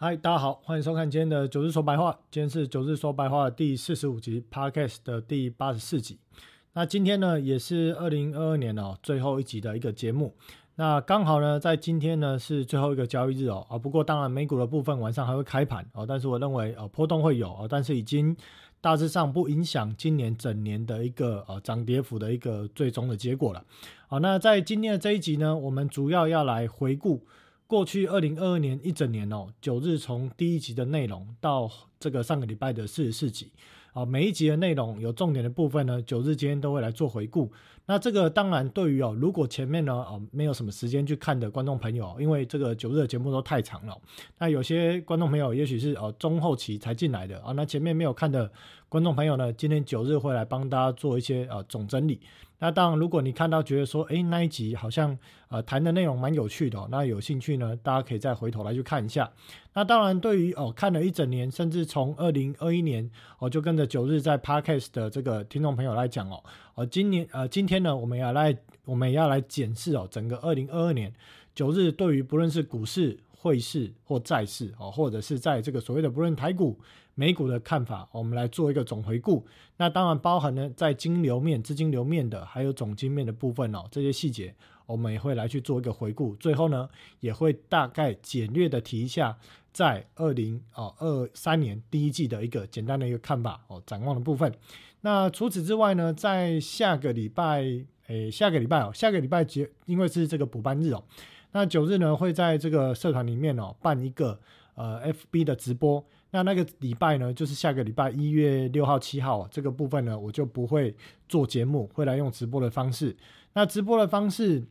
嗨，大家好，欢迎收看今天的九日说白话。今天是九日说白话第四十五集，Podcast 的第八十四集。那今天呢，也是二零二二年哦最后一集的一个节目。那刚好呢，在今天呢是最后一个交易日哦啊。不过当然美股的部分晚上还会开盘哦，但是我认为呃波动会有哦，但是已经大致上不影响今年整年的一个呃涨跌幅的一个最终的结果了。好，那在今天的这一集呢，我们主要要来回顾。过去二零二二年一整年哦，九日从第一集的内容到这个上个礼拜的四十四集啊，每一集的内容有重点的部分呢，九日今天都会来做回顾。那这个当然对于哦，如果前面呢哦没有什么时间去看的观众朋友，因为这个九日的节目都太长了，那有些观众朋友也许是哦中后期才进来的啊，那前面没有看的观众朋友呢，今天九日会来帮大家做一些呃总整理。那当然，如果你看到觉得说，哎，那一集好像呃谈的内容蛮有趣的，那有兴趣呢，大家可以再回头来去看一下。那当然，对于哦看了一整年，甚至从二零二一年哦就跟着九日在 Podcast 的这个听众朋友来讲哦，呃今年呃今天呢，我们要来我们也要来检视哦整个二零二二年九日对于不论是股市、汇市或债市哦，或者是在这个所谓的不论台股。美股的看法，我们来做一个总回顾。那当然包含呢，在金流面、资金流面的，还有总金面的部分哦，这些细节我们也会来去做一个回顾。最后呢，也会大概简略的提一下，在二零哦二三年第一季的一个简单的一个看法哦，展望的部分。那除此之外呢，在下个礼拜，诶，下个礼拜哦，下个礼拜节，因为是这个补班日哦，那九日呢会在这个社团里面哦办一个呃 FB 的直播。那那个礼拜呢，就是下个礼拜一月六号、七号这个部分呢，我就不会做节目，会来用直播的方式。那直播的方式，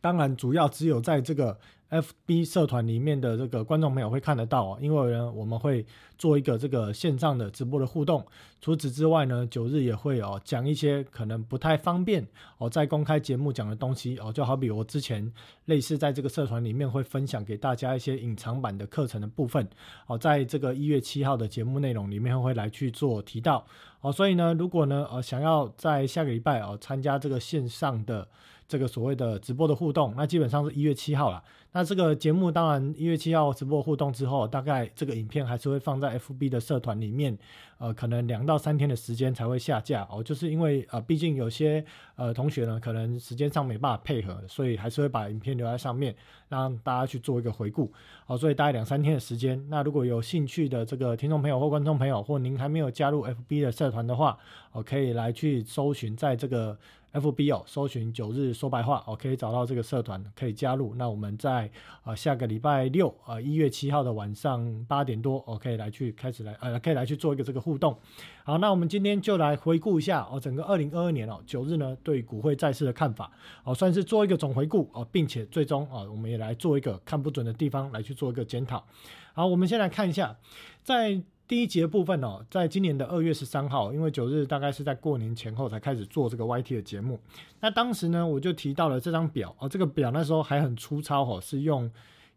当然主要只有在这个。F B 社团里面的这个观众朋友会看得到哦，因为呢我们会做一个这个线上的直播的互动。除此之外呢，九日也会哦讲一些可能不太方便哦在公开节目讲的东西哦，就好比我之前类似在这个社团里面会分享给大家一些隐藏版的课程的部分哦，在这个一月七号的节目内容里面会来去做提到哦，所以呢，如果呢呃想要在下个礼拜哦参加这个线上的。这个所谓的直播的互动，那基本上是一月七号了。那这个节目当然一月七号直播互动之后，大概这个影片还是会放在 FB 的社团里面，呃，可能两到三天的时间才会下架哦。就是因为呃，毕竟有些呃同学呢，可能时间上没办法配合，所以还是会把影片留在上面，让大家去做一个回顾。好，所以大概两三天的时间。那如果有兴趣的这个听众朋友或观众朋友，或您还没有加入 FB 的社团的话，我可以来去搜寻在这个。F B 哦，搜寻九日说白话哦，可以找到这个社团，可以加入。那我们在啊下个礼拜六啊一月七号的晚上八点多，我可以来去开始来呃，可以来去做一个这个互动。好，那我们今天就来回顾一下哦，整个二零二二年哦九日呢对股汇债市的看法哦，算是做一个总回顾哦，并且最终啊我们也来做一个看不准的地方来去做一个检讨。好，我们先来看一下在。第一节部分哦，在今年的二月十三号，因为九日大概是在过年前后才开始做这个 YT 的节目。那当时呢，我就提到了这张表哦，这个表那时候还很粗糙哦，是用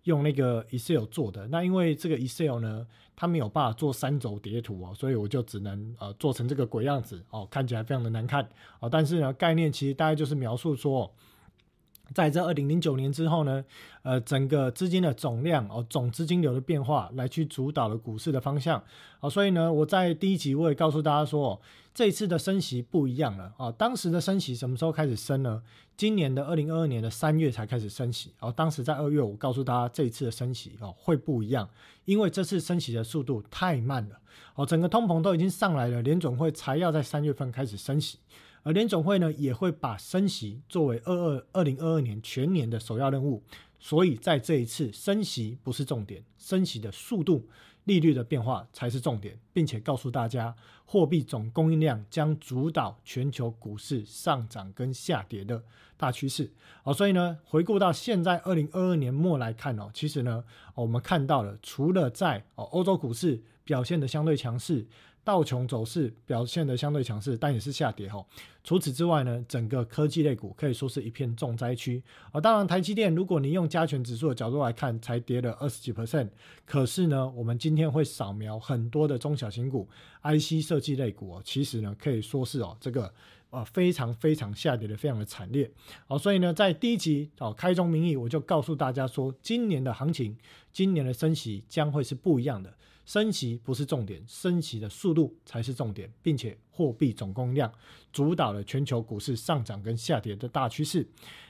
用那个 Excel 做的。那因为这个 Excel 呢，它没有办法做三轴叠图哦，所以我就只能呃做成这个鬼样子哦，看起来非常的难看哦。但是呢，概念其实大概就是描述说。在这二零零九年之后呢，呃，整个资金的总量哦，总资金流的变化来去主导了股市的方向啊，所以呢，我在第一集我也告诉大家说，这一次的升息不一样了啊，当时的升息什么时候开始升呢？今年的二零二二年的三月才开始升息，哦，当时在二月我告诉大家这一次的升息哦会不一样，因为这次升息的速度太慢了哦，整个通膨都已经上来了，联总会才要在三月份开始升息。而联总会呢也会把升息作为二二二零二二年全年的首要任务，所以在这一次升息不是重点，升息的速度、利率的变化才是重点，并且告诉大家，货币总供应量将主导全球股市上涨跟下跌的大趋势。哦，所以呢，回顾到现在二零二二年末来看哦，其实呢，我们看到了除了在哦欧洲股市表现的相对强势。道琼走势表现的相对强势，但也是下跌哈。除此之外呢，整个科技类股可以说是一片重灾区啊。当然，台积电如果你用加权指数的角度来看，才跌了二十几 percent。可是呢，我们今天会扫描很多的中小型股、IC 设计类股哦，其实呢可以说是哦这个呃非常非常下跌的非常的惨烈。好，所以呢，在第一集哦开宗明义我就告诉大家说，今年的行情，今年的升息将会是不一样的。升息不是重点，升息的速度才是重点，并且货币总供量主导了全球股市上涨跟下跌的大趋势。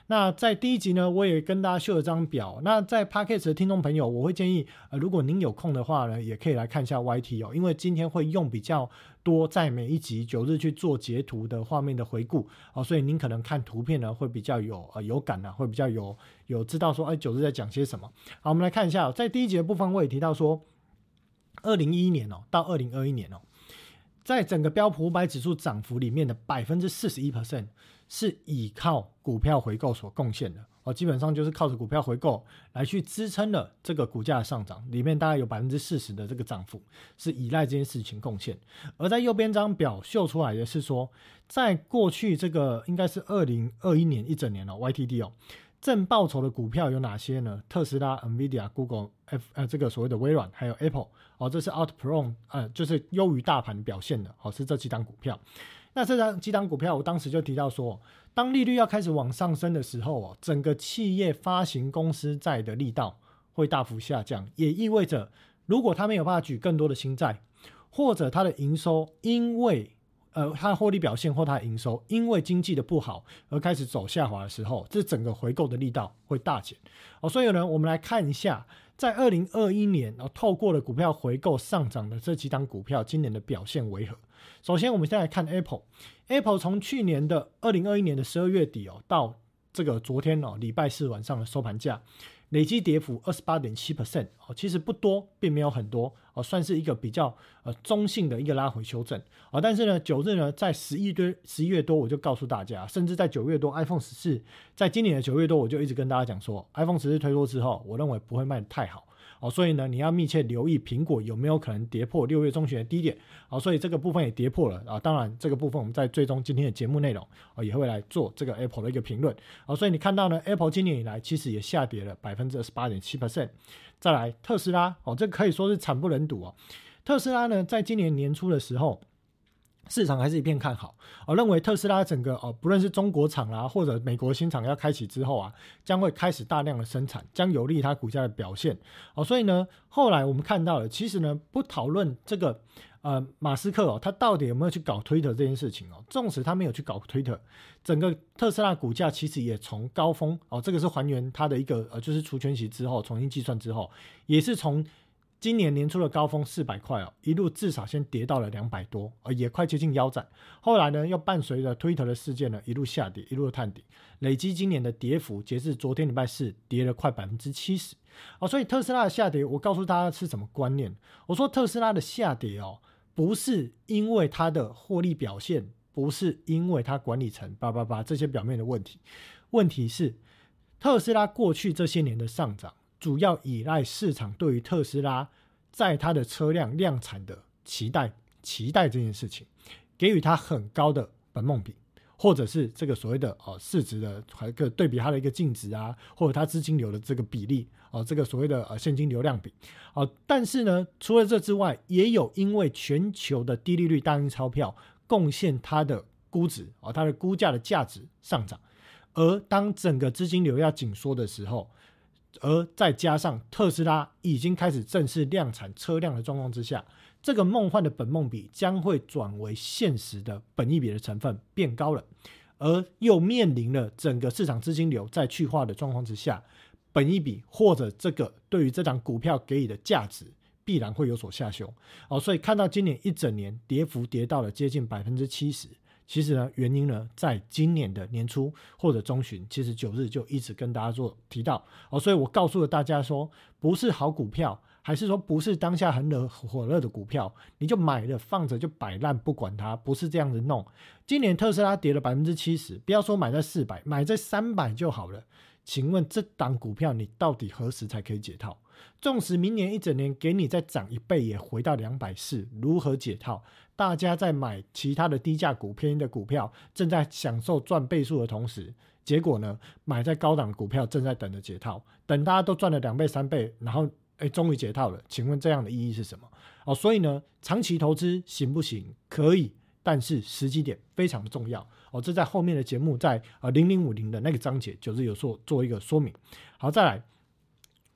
那在第一集呢，我也跟大家秀了张表。那在 p a c k a g e 的听众朋友，我会建议，呃，如果您有空的话呢，也可以来看一下 YT 哦，因为今天会用比较多在每一集九日去做截图的画面的回顾哦，所以您可能看图片呢会比较有呃有感啊，会比较有有知道说，哎，九日在讲些什么。好，我们来看一下，在第一节的部分，我也提到说。二零一一年哦，到二零二一年哦，在整个标普五百指数涨幅里面的百分之四十一 percent 是依靠股票回购所贡献的哦，基本上就是靠着股票回购来去支撑了这个股价的上涨，里面大概有百分之四十的这个涨幅是依赖这件事情贡献。而在右边这张表秀出来的是说，在过去这个应该是二零二一年一整年哦，YTD 哦。正报酬的股票有哪些呢？特斯拉、NVIDIA、Google、F 呃，这个所谓的微软，还有 Apple 哦，这是 outperform 呃，就是优于大盘表现的，哦，是这几档股票。那这张几档股票，我当时就提到说，当利率要开始往上升的时候哦，整个企业发行公司债的力道会大幅下降，也意味着如果他没有办法举更多的新债，或者它的营收因为呃，它的获利表现或它的营收，因为经济的不好而开始走下滑的时候，这整个回购的力道会大减哦。所以呢，我们来看一下，在二零二一年，然后透过了股票回购上涨的这几档股票，今年的表现为何？首先，我们先来看 Apple，Apple 从去年的二零二一年的十二月底哦，到这个昨天哦，礼拜四晚上的收盘价。累计跌幅二十八点七 percent 哦，其实不多，并没有很多哦，算是一个比较呃中性的一个拉回修正啊。但是呢，九日呢，在十一堆十一月多，我就告诉大家，甚至在九月多，iPhone 十四在今年的九月多，我就一直跟大家讲说，iPhone 十四推出之后，我认为不会卖太好。哦，所以呢，你要密切留意苹果有没有可能跌破六月中旬的低点。哦，所以这个部分也跌破了啊。当然，这个部分我们在最终今天的节目内容啊，也会来做这个 Apple 的一个评论。哦，所以你看到呢，Apple 今年以来其实也下跌了百分之二十八点七 percent。再来，特斯拉哦，这可以说是惨不忍睹哦。特斯拉呢，在今年年初的时候。市场还是一片看好，我认为特斯拉整个哦，不论是中国厂啦，或者美国新厂要开启之后啊，将会开始大量的生产，将有利它股价的表现。哦，所以呢，后来我们看到了，其实呢，不讨论这个呃马斯克哦，他到底有没有去搞推特这件事情哦，纵使他没有去搞推特，整个特斯拉股价其实也从高峰哦，这个是还原它的一个呃，就是除权息之后重新计算之后，也是从。今年年初的高峰四百块哦，一路至少先跌到了两百多，呃，也快接近腰斩。后来呢，又伴随着推特的事件呢，一路下跌，一路探底。累积今年的跌幅，截至昨天礼拜四，跌了快百分之七十。哦，所以特斯拉的下跌，我告诉大家是什么观念？我说特斯拉的下跌哦，不是因为它的获利表现，不是因为它管理层叭叭叭这些表面的问题，问题是特斯拉过去这些年的上涨。主要依赖市场对于特斯拉在它的车辆量产的期待，期待这件事情，给予它很高的本梦比，或者是这个所谓的哦市值的一个对比它的一个净值啊，或者它资金流的这个比例哦，这个所谓的呃现金流量比哦。但是呢，除了这之外，也有因为全球的低利率大印钞票贡献它的估值哦，它的估价的价值上涨，而当整个资金流要紧缩的时候。而再加上特斯拉已经开始正式量产车辆的状况之下，这个梦幻的本梦比将会转为现实的本益比的成分变高了，而又面临了整个市场资金流在去化的状况之下，本益比或者这个对于这张股票给予的价值必然会有所下修。哦，所以看到今年一整年跌幅跌到了接近百分之七十。其实呢，原因呢，在今年的年初或者中旬，其实九日就一直跟大家做提到哦，所以我告诉了大家说，不是好股票，还是说不是当下很热火热的股票，你就买了放着就摆烂不管它，不是这样子弄。今年特斯拉跌了百分之七十，不要说买在四百，买在三百就好了。请问这档股票你到底何时才可以解套？纵使明年一整年给你再涨一倍，也回到两百四，如何解套？大家在买其他的低价股、便宜的股票，正在享受赚倍数的同时，结果呢，买在高档股票正在等着解套，等大家都赚了两倍、三倍，然后哎，终于解套了。请问这样的意义是什么？哦，所以呢，长期投资行不行？可以，但是时机点非常重要哦。这在后面的节目在呃零零五零的那个章节就是有做做一个说明。好，再来。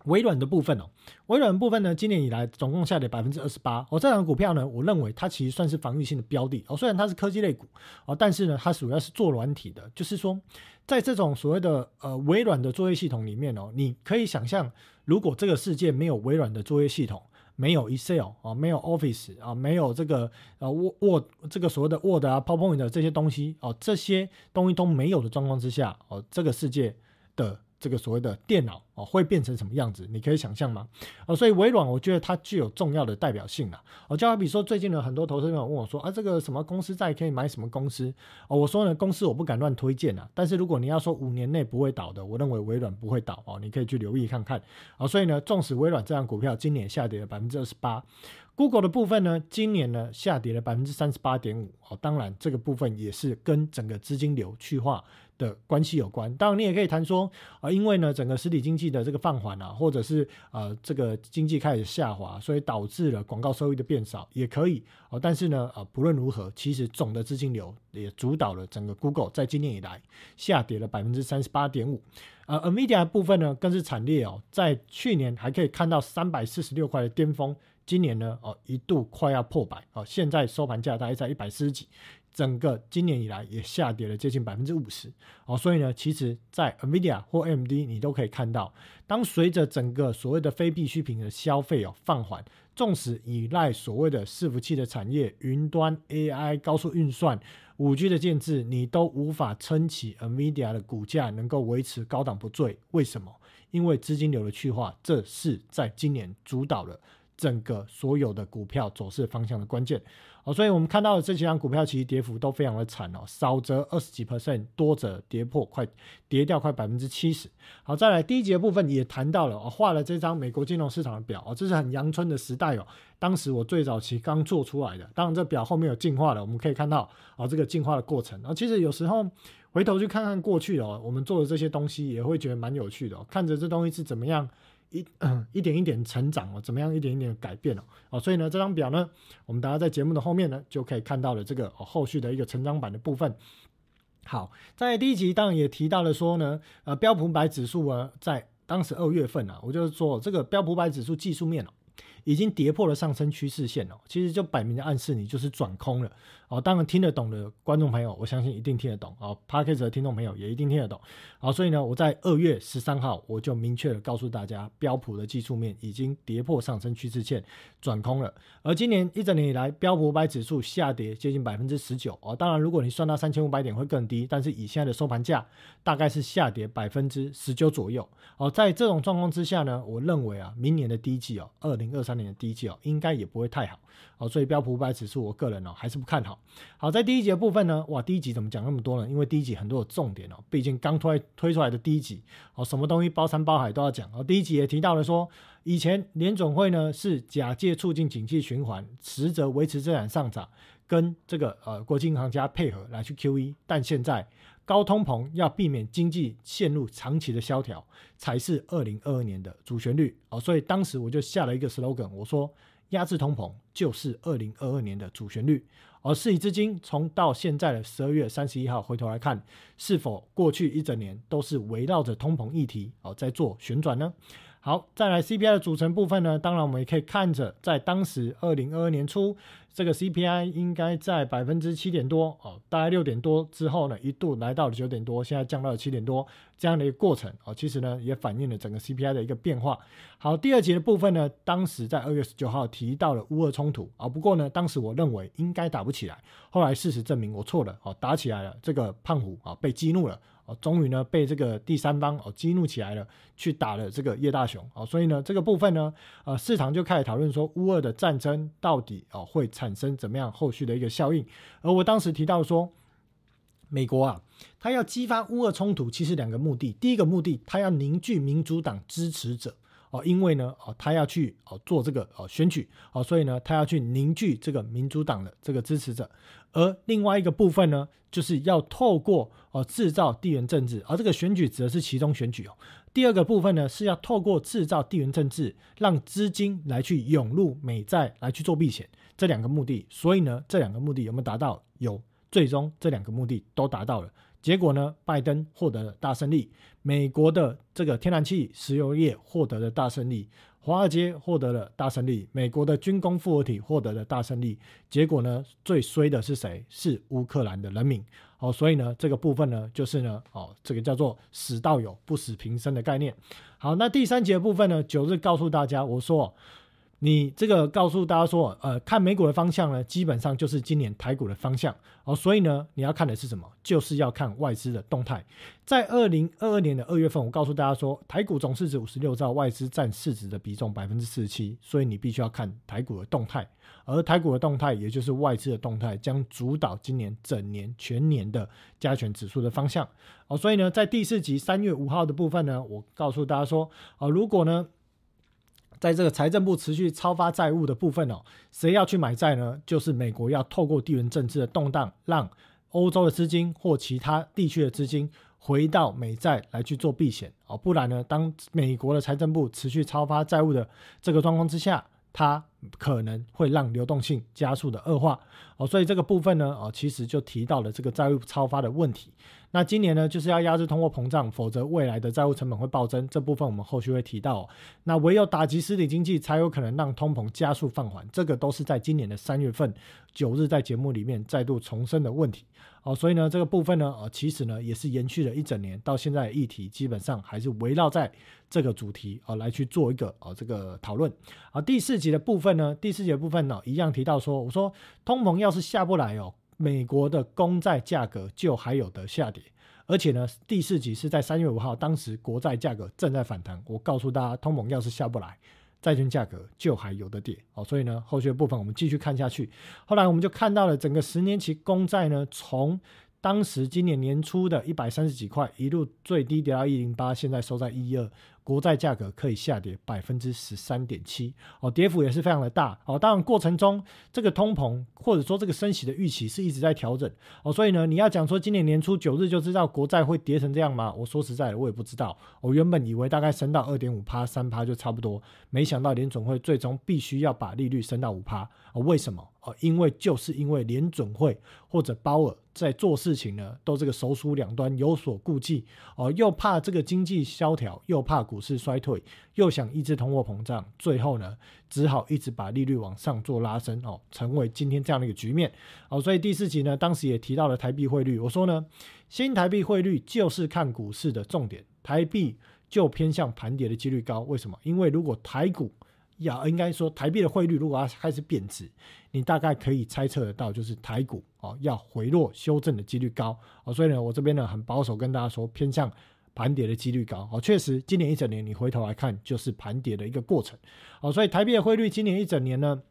微软的部分哦，微软部分呢，今年以来总共下跌百分之二十八。哦，这档股票呢，我认为它其实算是防御性的标的哦。虽然它是科技类股哦，但是呢，它主要是做软体的。就是说，在这种所谓的呃微软的作业系统里面哦，你可以想象，如果这个世界没有微软的作业系统，没有 Excel 啊，没有 Office 啊，没有这个呃 Word 这个所谓的 Word 啊、PowerPoint 这些东西哦，这些东西都没有的状况之下哦，这个世界的。这个所谓的电脑哦，会变成什么样子？你可以想象吗？哦，所以微软我觉得它具有重要的代表性啊。哦，就好比说最近呢，很多投资人问我说啊，这个什么公司债可以买什么公司？哦，我说呢，公司我不敢乱推荐啊。但是如果你要说五年内不会倒的，我认为微软不会倒哦，你可以去留意看看。哦，所以呢，纵使微软这样股票今年下跌了百分之二十八。Google 的部分呢，今年呢下跌了百分之三十八点五。哦，当然这个部分也是跟整个资金流去化的关系有关。当然，你也可以谈说啊，因为呢整个实体经济的这个放缓啊，或者是呃这个经济开始下滑，所以导致了广告收益的变少，也可以。哦，但是呢，呃不论如何，其实总的资金流也主导了整个 Google 在今年以来下跌了百分之三十八点五。呃，Nvidia 部分呢更是惨烈哦，在去年还可以看到三百四十六块的巅峰。今年呢，哦，一度快要破百，哦，现在收盘价大概在一百四十几，整个今年以来也下跌了接近百分之五十，哦，所以呢，其实，在 Nvidia 或 MD 你都可以看到，当随着整个所谓的非必需品的消费哦放缓，纵使依赖所谓的伺服器的产业、云端 AI、高速运算、五 G 的建制，你都无法撑起 Nvidia 的股价能够维持高档不坠。为什么？因为资金流的去化，这是在今年主导了。整个所有的股票走势方向的关键，哦，所以我们看到的这几张股票其实跌幅都非常的惨哦，少则二十几 percent，多则跌破快跌掉快百分之七十。好，再来第一节部分也谈到了，哦，画了这张美国金融市场的表哦，这是很阳春的时代哦，当时我最早期刚做出来的，当然这表后面有进化了，我们可以看到哦，这个进化的过程啊，其实有时候回头去看看过去哦，我们做的这些东西也会觉得蛮有趣的，看着这东西是怎么样。一一点一点成长哦，怎么样一点一点改变哦，哦，所以呢，这张表呢，我们大家在节目的后面呢，就可以看到了这个后续的一个成长版的部分。好，在第一集当然也提到了说呢，呃，标普百指数啊，在当时二月份啊，我就是说这个标普百指数技术面哦。已经跌破了上升趋势线哦，其实就摆明的暗示你就是转空了哦。当然听得懂的观众朋友，我相信一定听得懂哦。p a r k e 的听众朋友也一定听得懂好，所以呢，我在二月十三号我就明确的告诉大家，标普的技术面已经跌破上升趋势线，转空了。而今年一整年以来，标普五百指数下跌接近百分之十九哦。当然，如果你算到三千五百点会更低，但是以现在的收盘价，大概是下跌百分之十九左右哦。在这种状况之下呢，我认为啊，明年的第一季哦，二零二三。年的第一季哦，应该也不会太好哦，所以标普五百指数，我个人哦还是不看好。好，在第一节部分呢，哇，第一集怎么讲那么多呢？因为第一集很多的重点哦，毕竟刚推推出来的第一集哦，什么东西包山包海都要讲哦。第一集也提到了说，以前联总会呢是假借促进经济循环，实则维持资产上涨，跟这个呃国际银行家配合来去 QE，但现在。高通膨要避免经济陷入长期的萧条，才是二零二二年的主旋律哦。所以当时我就下了一个 slogan，我说压制通膨就是二零二二年的主旋律。而事已至今，从到现在的十二月三十一号回头来看，是否过去一整年都是围绕着通膨议题哦在做旋转呢？好，再来 CPI 的组成部分呢？当然我们也可以看着，在当时二零二二年初。这个 CPI 应该在百分之七点多哦，大概六点多之后呢，一度来到了九点多，现在降到了七点多这样的一个过程哦，其实呢也反映了整个 CPI 的一个变化。好，第二节的部分呢，当时在二月十九号提到了乌俄冲突啊，不过呢，当时我认为应该打不起来，后来事实证明我错了哦，打起来了，这个胖虎啊被激怒了。哦，终于呢被这个第三方哦激怒起来了，去打了这个叶大雄哦，所以呢这个部分呢，呃市场就开始讨论说乌俄的战争到底哦会产生怎么样后续的一个效应。而我当时提到说，美国啊，他要激发乌俄冲突，其实两个目的，第一个目的，他要凝聚民主党支持者。哦，因为呢哦，他要去哦做这个哦选举哦，所以呢他要去凝聚这个民主党的这个支持者，而另外一个部分呢，就是要透过哦制造地缘政治，而这个选举指的是其中选举哦。第二个部分呢，是要透过制造地缘政治，让资金来去涌入美债来去做避险，这两个目的。所以呢，这两个目的有没有达到？有，最终这两个目的都达到了。结果呢，拜登获得了大胜利，美国的这个天然气、石油业获得了大胜利，华尔街获得了大胜利，美国的军工复合体获得了大胜利。结果呢，最衰的是谁？是乌克兰的人民。好，所以呢，这个部分呢，就是呢，哦，这个叫做“死道友，不死平生”的概念。好，那第三节部分呢，九日告诉大家，我说。你这个告诉大家说，呃，看美股的方向呢，基本上就是今年台股的方向哦。所以呢，你要看的是什么？就是要看外资的动态。在二零二二年的二月份，我告诉大家说，台股总市值五十六兆，外资占市值的比重百分之四十七。所以你必须要看台股的动态，而台股的动态，也就是外资的动态，将主导今年整年全年的加权指数的方向哦。所以呢，在第四集三月五号的部分呢，我告诉大家说，哦，如果呢。在这个财政部持续超发债务的部分哦，谁要去买债呢？就是美国要透过地缘政治的动荡，让欧洲的资金或其他地区的资金回到美债来去做避险哦，不然呢，当美国的财政部持续超发债务的这个状况之下。它可能会让流动性加速的恶化哦，所以这个部分呢，哦，其实就提到了这个债务超发的问题。那今年呢，就是要压制通货膨胀，否则未来的债务成本会暴增。这部分我们后续会提到。那唯有打击实体经济，才有可能让通膨加速放缓。这个都是在今年的三月份九日在节目里面再度重申的问题。哦，所以呢，这个部分呢，呃，其实呢，也是延续了一整年到现在议题，基本上还是围绕在这个主题啊来去做一个啊这个讨论。啊，第四集的部分呢，第四节部分呢，一样提到说，我说通膨要是下不来哦，美国的公债价格就还有的下跌，而且呢，第四集是在三月五号，当时国债价格正在反弹，我告诉大家，通膨要是下不来。债券价格就还有的跌哦，所以呢，后续的部分我们继续看下去。后来我们就看到了整个十年期公债呢，从当时今年年初的一百三十几块，一路最低跌到一零八，现在收在一二。国债价格可以下跌百分之十三点七哦，跌幅也是非常的大哦。当然过程中这个通膨或者说这个升息的预期是一直在调整哦，所以呢，你要讲说今年年初九日就知道国债会跌成这样吗？我说实在的，我也不知道。我原本以为大概升到二点五趴、三趴就差不多，没想到联总会最终必须要把利率升到五趴哦。为什么？哦，因为就是因为联准会或者鲍尔在做事情呢，都这个手鼠两端有所顾忌哦，又怕这个经济萧条，又怕股市衰退，又想抑制通货膨胀，最后呢，只好一直把利率往上做拉升哦，成为今天这样的一个局面哦。所以第四集呢，当时也提到了台币汇率，我说呢，新台币汇率就是看股市的重点，台币就偏向盘跌的几率高。为什么？因为如果台股要应该说台币的汇率如果要开始贬值，你大概可以猜测得到，就是台股哦要回落修正的几率高哦，所以呢，我这边呢很保守跟大家说，偏向盘跌的几率高哦。确实，今年一整年你回头来看，就是盘跌的一个过程哦。所以台币的汇率今年一整年呢，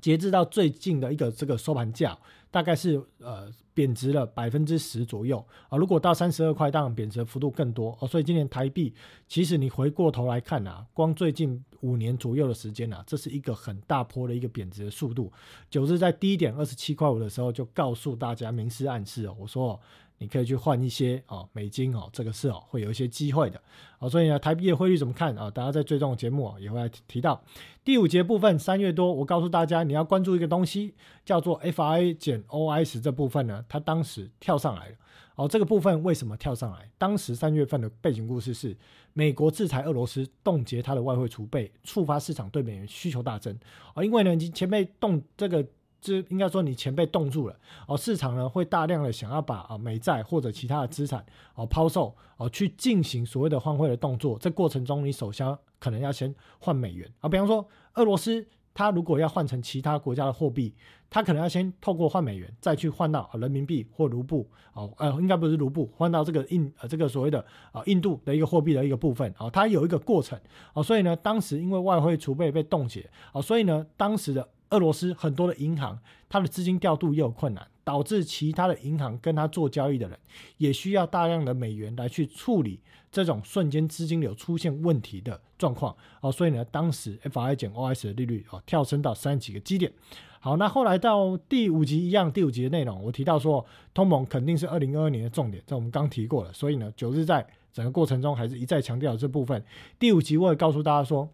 截至到最近的一个这个收盘价。大概是呃贬值了百分之十左右啊，如果到三十二块，当然贬值幅度更多哦。所以今年台币，其实你回过头来看啊，光最近五年左右的时间啊，这是一个很大波的一个贬值的速度。九日在低点二十七块五的时候，就告诉大家明示暗示哦，我说。你可以去换一些哦美金哦，这个是哦会有一些机会的哦，所以呢台币的汇率怎么看啊？大家在最终的节目也会来提到第五节部分三月多，我告诉大家你要关注一个东西叫做 FI 减 OIS 这部分呢，它当时跳上来了哦，这个部分为什么跳上来？当时三月份的背景故事是美国制裁俄罗斯，冻结它的外汇储备，触发市场对美元需求大增哦，因为呢前面冻这个。是应该说你钱被冻住了哦，市场呢会大量的想要把啊美债或者其他的资产哦抛售哦去进行所谓的换汇的动作，这过程中你首先可能要先换美元啊，比方说俄罗斯它如果要换成其他国家的货币，它可能要先透过换美元再去换到人民币或卢布哦，呃应该不是卢布，换到这个印呃这个所谓的啊印度的一个货币的一个部分哦，它有一个过程哦，所以呢当时因为外汇储备被冻结哦，所以呢当时的。俄罗斯很多的银行，它的资金调度又有困难，导致其他的银行跟他做交易的人也需要大量的美元来去处理这种瞬间资金流出现问题的状况哦，所以呢，当时 F I 减 O S 的利率哦跳升到三十几个基点。好，那后来到第五集一样，第五集的内容我提到说，通膨肯定是二零二二年的重点，这我们刚提过了，所以呢，九日在整个过程中还是一再强调这部分。第五集我也告诉大家说，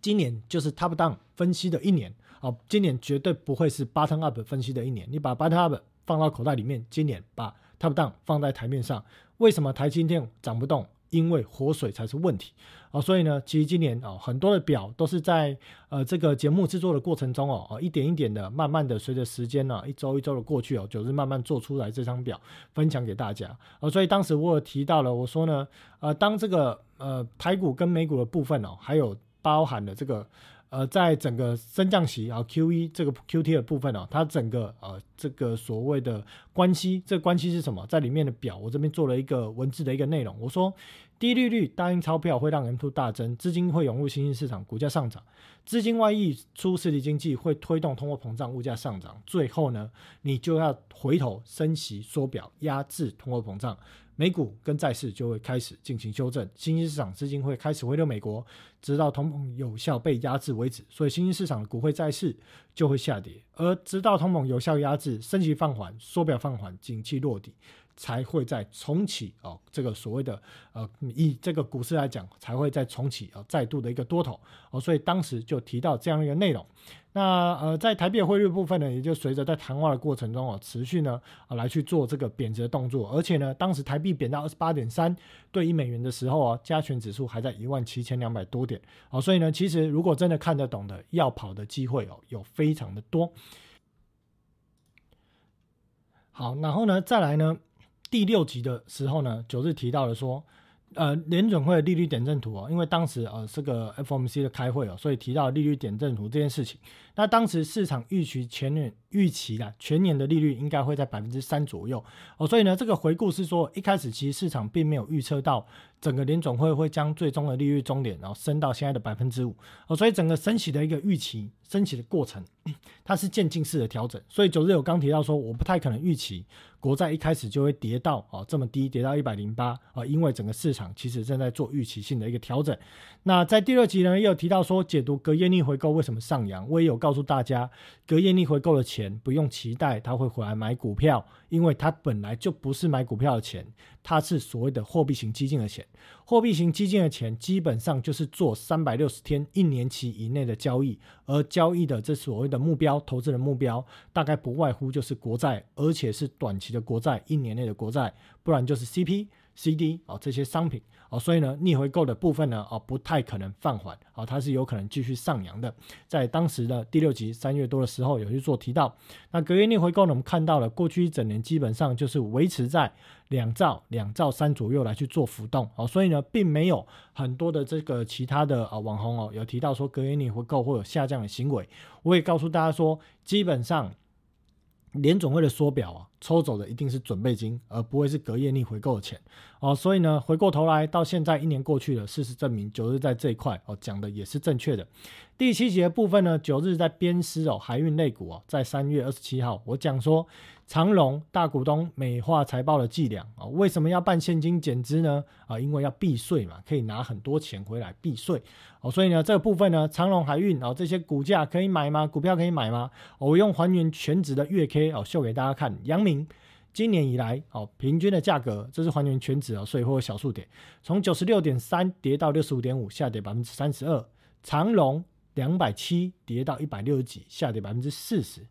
今年就是 Top Down 分析的一年。好，今年绝对不会是 bottom up 分析的一年。你把 bottom up 放到口袋里面，今年把 top down 放在台面上。为什么台积电涨不动？因为活水才是问题。哦，所以呢，其实今年哦，很多的表都是在呃这个节目制作的过程中哦，哦一点一点的，慢慢的随着时间呢，一周一周的过去哦，就是慢慢做出来这张表，分享给大家。哦，所以当时我有提到了，我说呢，呃，当这个呃台股跟美股的部分哦，还有包含的这个。呃，在整个升降息啊，Q E 这个 Q T 的部分啊，它整个呃这个所谓的关系，这个关系是什么？在里面的表，我这边做了一个文字的一个内容。我说，低利率、大印钞票会让 M two 大增，资金会涌入新兴市场，股价上涨；资金外溢出实体经济会推动通货膨胀，物价上涨。最后呢，你就要回头升息缩表，压制通货膨胀。美股跟债市就会开始进行修正，新兴市场资金会开始回流美国，直到通膨有效被压制为止。所以新兴市场的股会债市就会下跌，而直到通膨有效压制、升级放缓、缩表放缓、景气落底。才会再重启哦，这个所谓的呃，以这个股市来讲，才会再重启哦，再度的一个多头哦，所以当时就提到这样一个内容。那呃，在台币汇率部分呢，也就随着在谈话的过程中哦，持续呢啊来去做这个贬值的动作，而且呢，当时台币贬到二十八点三对一美元的时候啊，加权指数还在一万七千两百多点哦，所以呢，其实如果真的看得懂的，要跑的机会哦，有非常的多。好，然后呢，再来呢？第六集的时候呢，九日提到了说，呃，联准会的利率点阵图哦，因为当时呃这个 FOMC 的开会哦，所以提到利率点阵图这件事情。那当时市场预期前年预期啦，全年的利率应该会在百分之三左右哦，所以呢，这个回顾是说，一开始其实市场并没有预测到整个联总会会将最终的利率终点然后升到现在的百分之五哦，所以整个升息的一个预期。升起的过程，它是渐进式的调整，所以九日有刚提到说，我不太可能预期国债一开始就会跌到啊这么低，跌到一百零八啊，因为整个市场其实正在做预期性的一个调整。那在第二集呢，也有提到说，解读隔夜逆回购为什么上扬，我也有告诉大家，隔夜逆回购的钱不用期待它会回来买股票，因为它本来就不是买股票的钱，它是所谓的货币型基金的钱。货币型基金的钱基本上就是做三百六十天、一年期以内的交易，而交易的这所谓的目标，投资的目标，大概不外乎就是国债，而且是短期的国债，一年内的国债，不然就是 CP。C D 啊，这些商品哦，所以呢，逆回购的部分呢，哦，不太可能放缓哦，它是有可能继续上扬的。在当时的第六集三月多的时候，有去做提到。那隔夜逆回购呢，我们看到了过去一整年基本上就是维持在两兆、两兆三左右来去做浮动哦，所以呢，并没有很多的这个其他的啊网红哦，有提到说隔夜逆回购会有下降的行为。我也告诉大家说，基本上。联总会的缩表啊，抽走的一定是准备金，而不会是隔夜逆回购的钱哦。所以呢，回过头来到现在一年过去了，事实证明九日在这一块哦讲的也是正确的。第七节部分呢，九日在鞭尸哦海运类股哦，在三月二十七号我讲说。长隆大股东美化财报的伎俩啊，为什么要办现金减资呢？啊，因为要避税嘛，可以拿很多钱回来避税哦。所以呢，这个部分呢，长隆海运啊这些股价可以买吗？股票可以买吗？我用还原全值的月 K 哦秀给大家看。阳明今年以来哦平均的价格，这是还原全值哦，所以会有小数点，从九十六点三跌到六十五点五，下跌百分之三十二。长隆两百七跌到一百六十几，下跌百分之四十。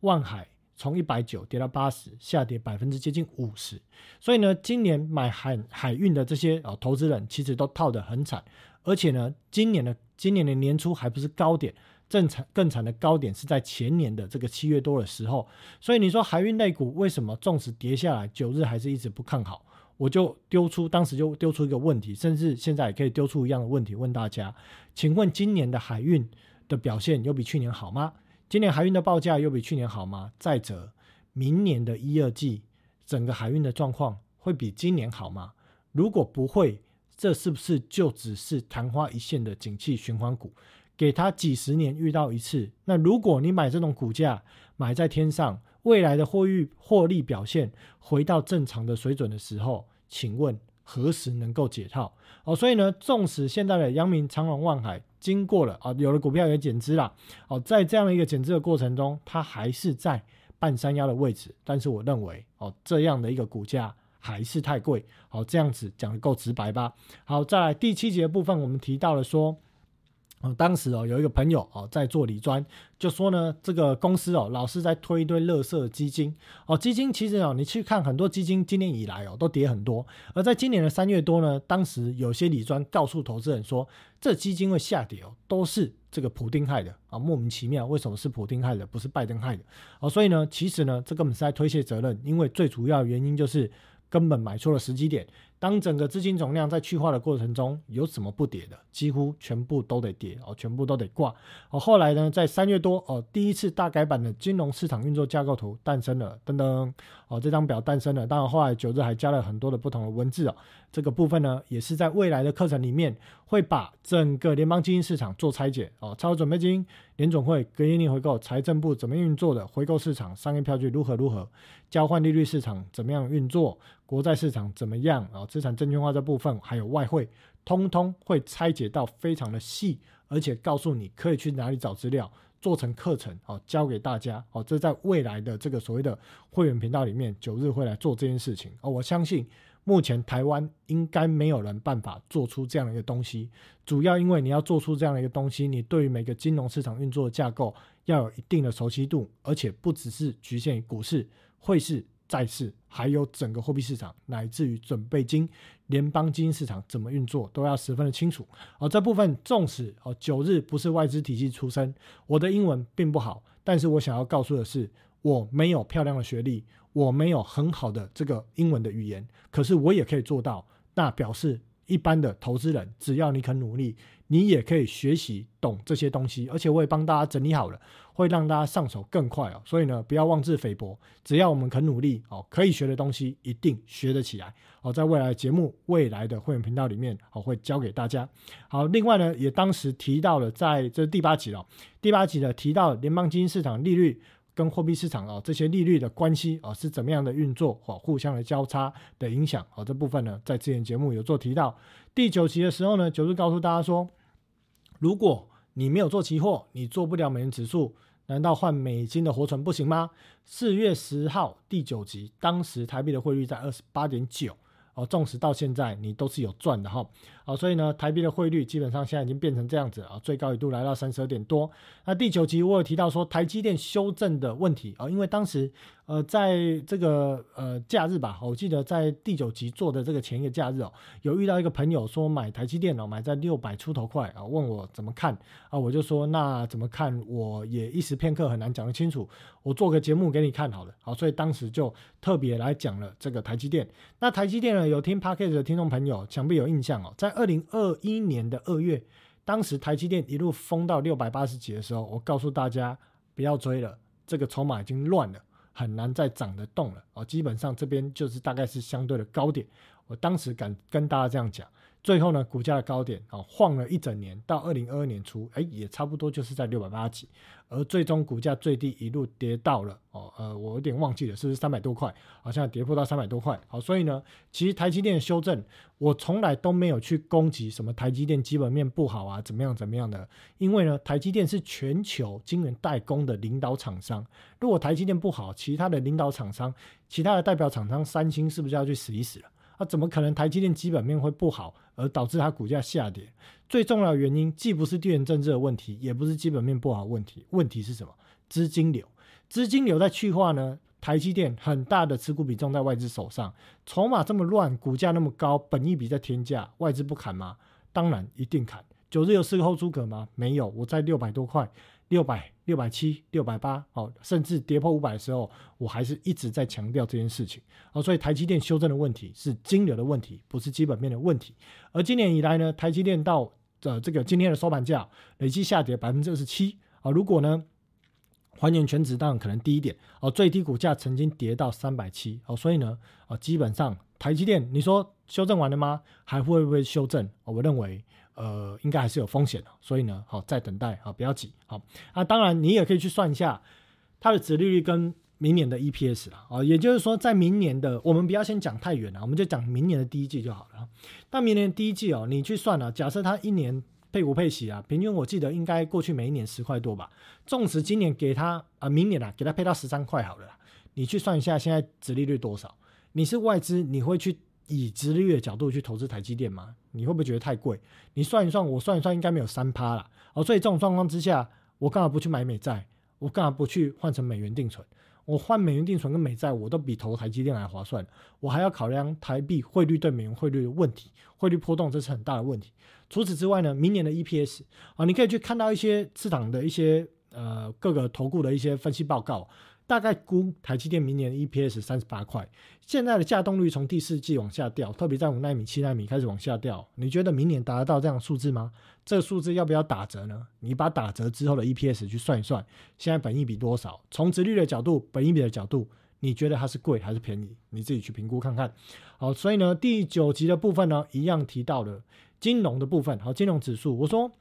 万海。从一百九跌到八十，下跌百分之接近五十。所以呢，今年买海海运的这些啊投资人，其实都套得很惨。而且呢，今年的今年的年初还不是高点，正惨更惨的高点是在前年的这个七月多的时候。所以你说海运类股为什么纵使跌下来九日还是一直不看好？我就丢出当时就丢出一个问题，甚至现在也可以丢出一样的问题问大家：请问今年的海运的表现有比去年好吗？今年海运的报价又比去年好吗？再者，明年的一二季整个海运的状况会比今年好吗？如果不会，这是不是就只是昙花一现的景气循环股？给它几十年遇到一次？那如果你买这种股价买在天上，未来的获益获利表现回到正常的水准的时候，请问何时能够解套？哦，所以呢，纵使现在的阳明、长隆、万海经过了啊，有的股票也减资了，哦，在这样的一个减资的过程中，它还是在半山腰的位置，但是我认为哦，这样的一个股价还是太贵。好，这样子讲的够直白吧？好，再来第七节部分，我们提到了说。哦，当时哦有一个朋友哦在做理专，就说呢这个公司哦老是在推一堆垃圾基金。哦，基金其实哦你去看很多基金今年以来哦都跌很多，而在今年的三月多呢，当时有些理专告诉投资人说这基金会下跌哦，都是这个普丁害的。啊，莫名其妙为什么是普丁害的，不是拜登害的。哦，所以呢其实呢这根本是在推卸责任，因为最主要原因就是根本买错了时机点。当整个资金总量在去化的过程中，有什么不跌的？几乎全部都得跌哦，全部都得挂哦。后来呢，在三月多哦，第一次大改版的金融市场运作架构图诞生了，噔噔哦，这张表诞生了。当然后来九日还加了很多的不同的文字哦。这个部分呢，也是在未来的课程里面会把整个联邦基金市场做拆解哦，超额准备金、联总会隔夜逆回购、财政部怎么运作的回购市场、商业票据如何如何、交换利率市场怎么样运作、国债市场怎么样啊？资产证券化这部分还有外汇，通通会拆解到非常的细，而且告诉你可以去哪里找资料，做成课程哦，教给大家哦。这在未来的这个所谓的会员频道里面，九日会来做这件事情哦。我相信。目前台湾应该没有人办法做出这样的一个东西，主要因为你要做出这样的一个东西，你对于每个金融市场运作的架构要有一定的熟悉度，而且不只是局限于股市、汇市、债市，还有整个货币市场，乃至于准备金、联邦基金市场怎么运作，都要十分的清楚。而这部分，纵使哦九日不是外资体系出身，我的英文并不好，但是我想要告诉的是，我没有漂亮的学历。我没有很好的这个英文的语言，可是我也可以做到。那表示一般的投资人，只要你肯努力，你也可以学习懂这些东西。而且我也帮大家整理好了，会让大家上手更快哦。所以呢，不要妄自菲薄，只要我们肯努力哦，可以学的东西一定学得起来哦。在未来节目、未来的会员频道里面，我会教给大家。好，另外呢，也当时提到了，在这第八集哦，第八集呢提到联邦基金市场利率。跟货币市场啊这些利率的关系啊是怎么样的运作或互相的交叉的影响啊这部分呢在之前节目有做提到第九期的时候呢九日告诉大家说，如果你没有做期货，你做不了美元指数，难道换美金的活存不行吗？四月十号第九集，当时台币的汇率在二十八点九。哦，纵使到现在你都是有赚的哈，好，所以呢，台币的汇率基本上现在已经变成这样子啊，最高一度来到三十二点多。那第九集我有提到说台积电修正的问题啊，因为当时。呃，在这个呃假日吧，我记得在第九集做的这个前一个假日哦，有遇到一个朋友说买台积电哦，买在六百出头块啊，问我怎么看啊，我就说那怎么看，我也一时片刻很难讲得清楚，我做个节目给你看好了，好，所以当时就特别来讲了这个台积电。那台积电呢，有听 p a c k a g e 的听众朋友想必有印象哦，在二零二一年的二月，当时台积电一路封到六百八十几的时候，我告诉大家不要追了，这个筹码已经乱了。很难再涨得动了哦，基本上这边就是大概是相对的高点。我当时敢跟大家这样讲，最后呢，股价的高点啊，晃了一整年，到二零二二年初，哎，也差不多就是在六百八几。而最终股价最低一路跌到了哦，呃，我有点忘记了，是不是三百多块？好像跌破到三百多块。好，所以呢，其实台积电的修正，我从来都没有去攻击什么台积电基本面不好啊，怎么样怎么样的。因为呢，台积电是全球晶圆代工的领导厂商。如果台积电不好，其他的领导厂商、其他的代表厂商，三星是不是要去死一死了？啊，怎么可能台积电基本面会不好，而导致它股价下跌？最重要的原因既不是地缘政治的问题，也不是基本面不好问题，问题是什么？资金流，资金流在去化呢？台积电很大的持股比重在外资手上，筹码这么乱，股价那么高，本益比在天价，外资不砍吗？当然一定砍。九日有四个后诸葛吗？没有，我在六百多块。六百、六百七、六百八，哦，甚至跌破五百的时候，我还是一直在强调这件事情，哦，所以台积电修正的问题是金流的问题，不是基本面的问题。而今年以来呢，台积电到呃这个今天的收盘价累计下跌百分之二十七，啊，如果呢还原全值，当然可能低一点，哦，最低股价曾经跌到三百七，哦，所以呢，啊，基本上台积电，你说修正完了吗？还会不会修正？我认为。呃，应该还是有风险的，所以呢，好再等待，好不要急，好啊。当然，你也可以去算一下它的值利率跟明年的 EPS 了哦，也就是说，在明年的我们不要先讲太远了，我们就讲明年的第一季就好了。那明年第一季哦，你去算了，假设它一年配股配息啊，平均我记得应该过去每一年十块多吧。纵使今年给它啊，明年啊给它配到十三块好了，你去算一下现在值利率多少？你是外资，你会去以殖利率的角度去投资台积电吗？你会不会觉得太贵？你算一算，我算一算，应该没有三趴了哦。所以这种状况之下，我干嘛不去买美债？我干嘛不去换成美元定存？我换美元定存跟美债，我都比投台积电还划算。我还要考量台币汇率对美元汇率的问题，汇率波动这是很大的问题。除此之外呢，明年的 EPS 啊，你可以去看到一些市场的一些呃各个投顾的一些分析报告。大概估台积电明年 EPS 三十八块，现在的价动率从第四季往下掉，特别在五纳米、七纳米开始往下掉。你觉得明年达得到这样数字吗？这个数字要不要打折呢？你把打折之后的 EPS 去算一算，现在本益比多少？从值率的角度、本益比的角度，你觉得它是贵还是便宜？你自己去评估看看。好，所以呢，第九集的部分呢，一样提到了金融的部分。好，金融指数，我说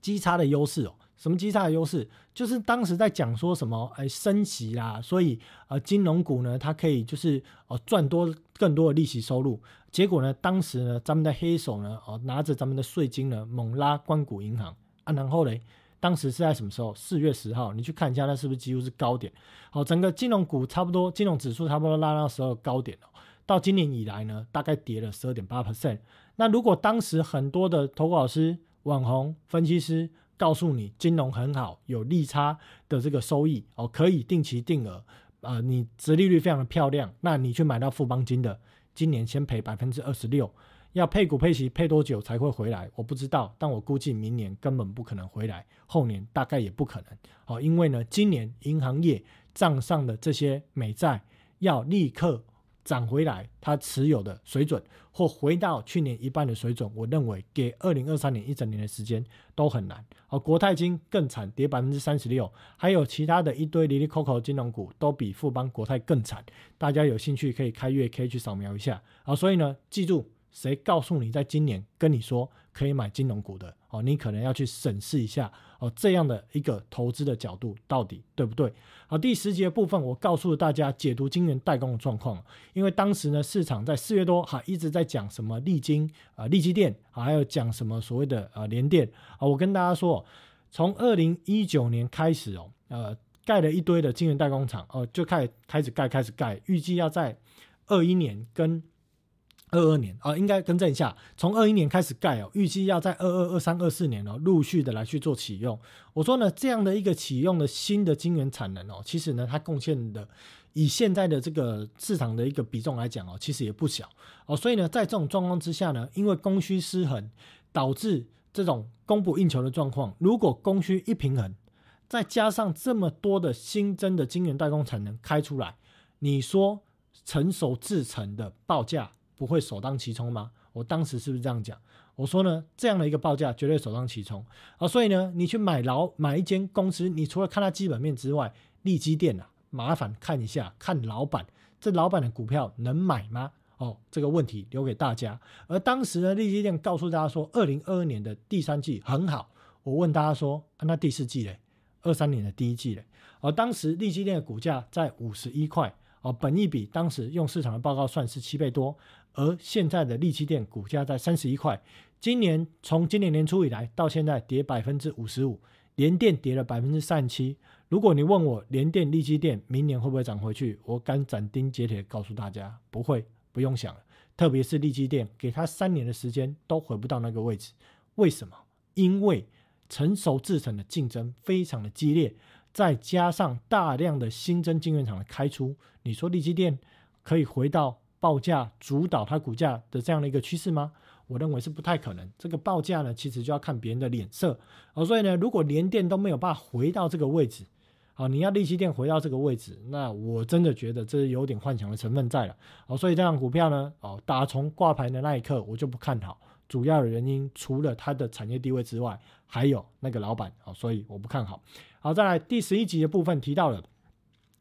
基差的优势哦。什么基差的优势？就是当时在讲说什么，哎，升息啦，所以呃，金融股呢，它可以就是哦赚多更多的利息收入。结果呢，当时呢，咱们的黑手呢，哦拿着咱们的税金呢，猛拉关谷银行啊。然后嘞，当时是在什么时候？四月十号，你去看一下，那是不是几乎是高点？好，整个金融股差不多，金融指数差不多拉到时候高点哦。到今年以来呢，大概跌了十二点八 percent。那如果当时很多的投顾老师、网红分析师，告诉你金融很好，有利差的这个收益哦，可以定期定额啊，你殖利率非常的漂亮，那你去买到富邦金的，今年先赔百分之二十六，要配股配息配多久才会回来？我不知道，但我估计明年根本不可能回来，后年大概也不可能哦，因为呢，今年银行业账上的这些美债要立刻。涨回来，它持有的水准或回到去年一半的水准，我认为给二零二三年一整年的时间都很难。而国泰金更惨，跌百分之三十六，还有其他的一堆离离扣扣金融股都比富邦国泰更惨。大家有兴趣可以开月 K 去扫描一下。好，所以呢，记住。谁告诉你在今年跟你说可以买金融股的哦？你可能要去审视一下哦，这样的一个投资的角度到底对不对？好，第十节部分我告诉大家解读晶圆代工的状况，因为当时呢市场在四月多哈一直在讲什么利金啊、利基电，还有讲什么所谓的呃联电啊。我跟大家说，从二零一九年开始哦，呃盖了一堆的晶圆代工厂哦，就开始开始盖开始盖，预计要在二一年跟。二二年啊，应该更正一下，从二一年开始盖哦，预计要在二二、二三、二四年哦，陆续的来去做启用。我说呢，这样的一个启用的新的晶圆产能哦，其实呢，它贡献的以现在的这个市场的一个比重来讲哦，其实也不小哦。所以呢，在这种状况之下呢，因为供需失衡，导致这种供不应求的状况。如果供需一平衡，再加上这么多的新增的晶圆代工产能开出来，你说成熟制成的报价？不会首当其冲吗？我当时是不是这样讲？我说呢，这样的一个报价绝对首当其冲啊！所以呢，你去买老买一间公司，你除了看它基本面之外，利基店啊，麻烦看一下，看老板这老板的股票能买吗？哦，这个问题留给大家。而当时呢，利基店告诉大家说，二零二二年的第三季很好。我问大家说，那第四季嘞？二三年的第一季嘞？而当时利基店的股价在五十一块。哦，本益比当时用市场的报告算是七倍多，而现在的利基电股价在三十一块，今年从今年年初以来到现在跌百分之五十五，连电跌了百分之三十七。如果你问我连电、利基电明年会不会涨回去，我敢斩钉截铁告诉大家，不会，不用想了。特别是利基电，给他三年的时间都回不到那个位置。为什么？因为成熟制成的竞争非常的激烈。再加上大量的新增晶圆厂的开出，你说利基电可以回到报价主导它股价的这样的一个趋势吗？我认为是不太可能。这个报价呢，其实就要看别人的脸色哦。所以呢，如果连电都没有办法回到这个位置，好，你要利息电回到这个位置，那我真的觉得这是有点幻想的成分在了哦。所以这样股票呢，哦，打从挂牌的那一刻，我就不看好。主要的原因除了它的产业地位之外，还有那个老板哦，所以我不看好。好，再来第十一集的部分提到了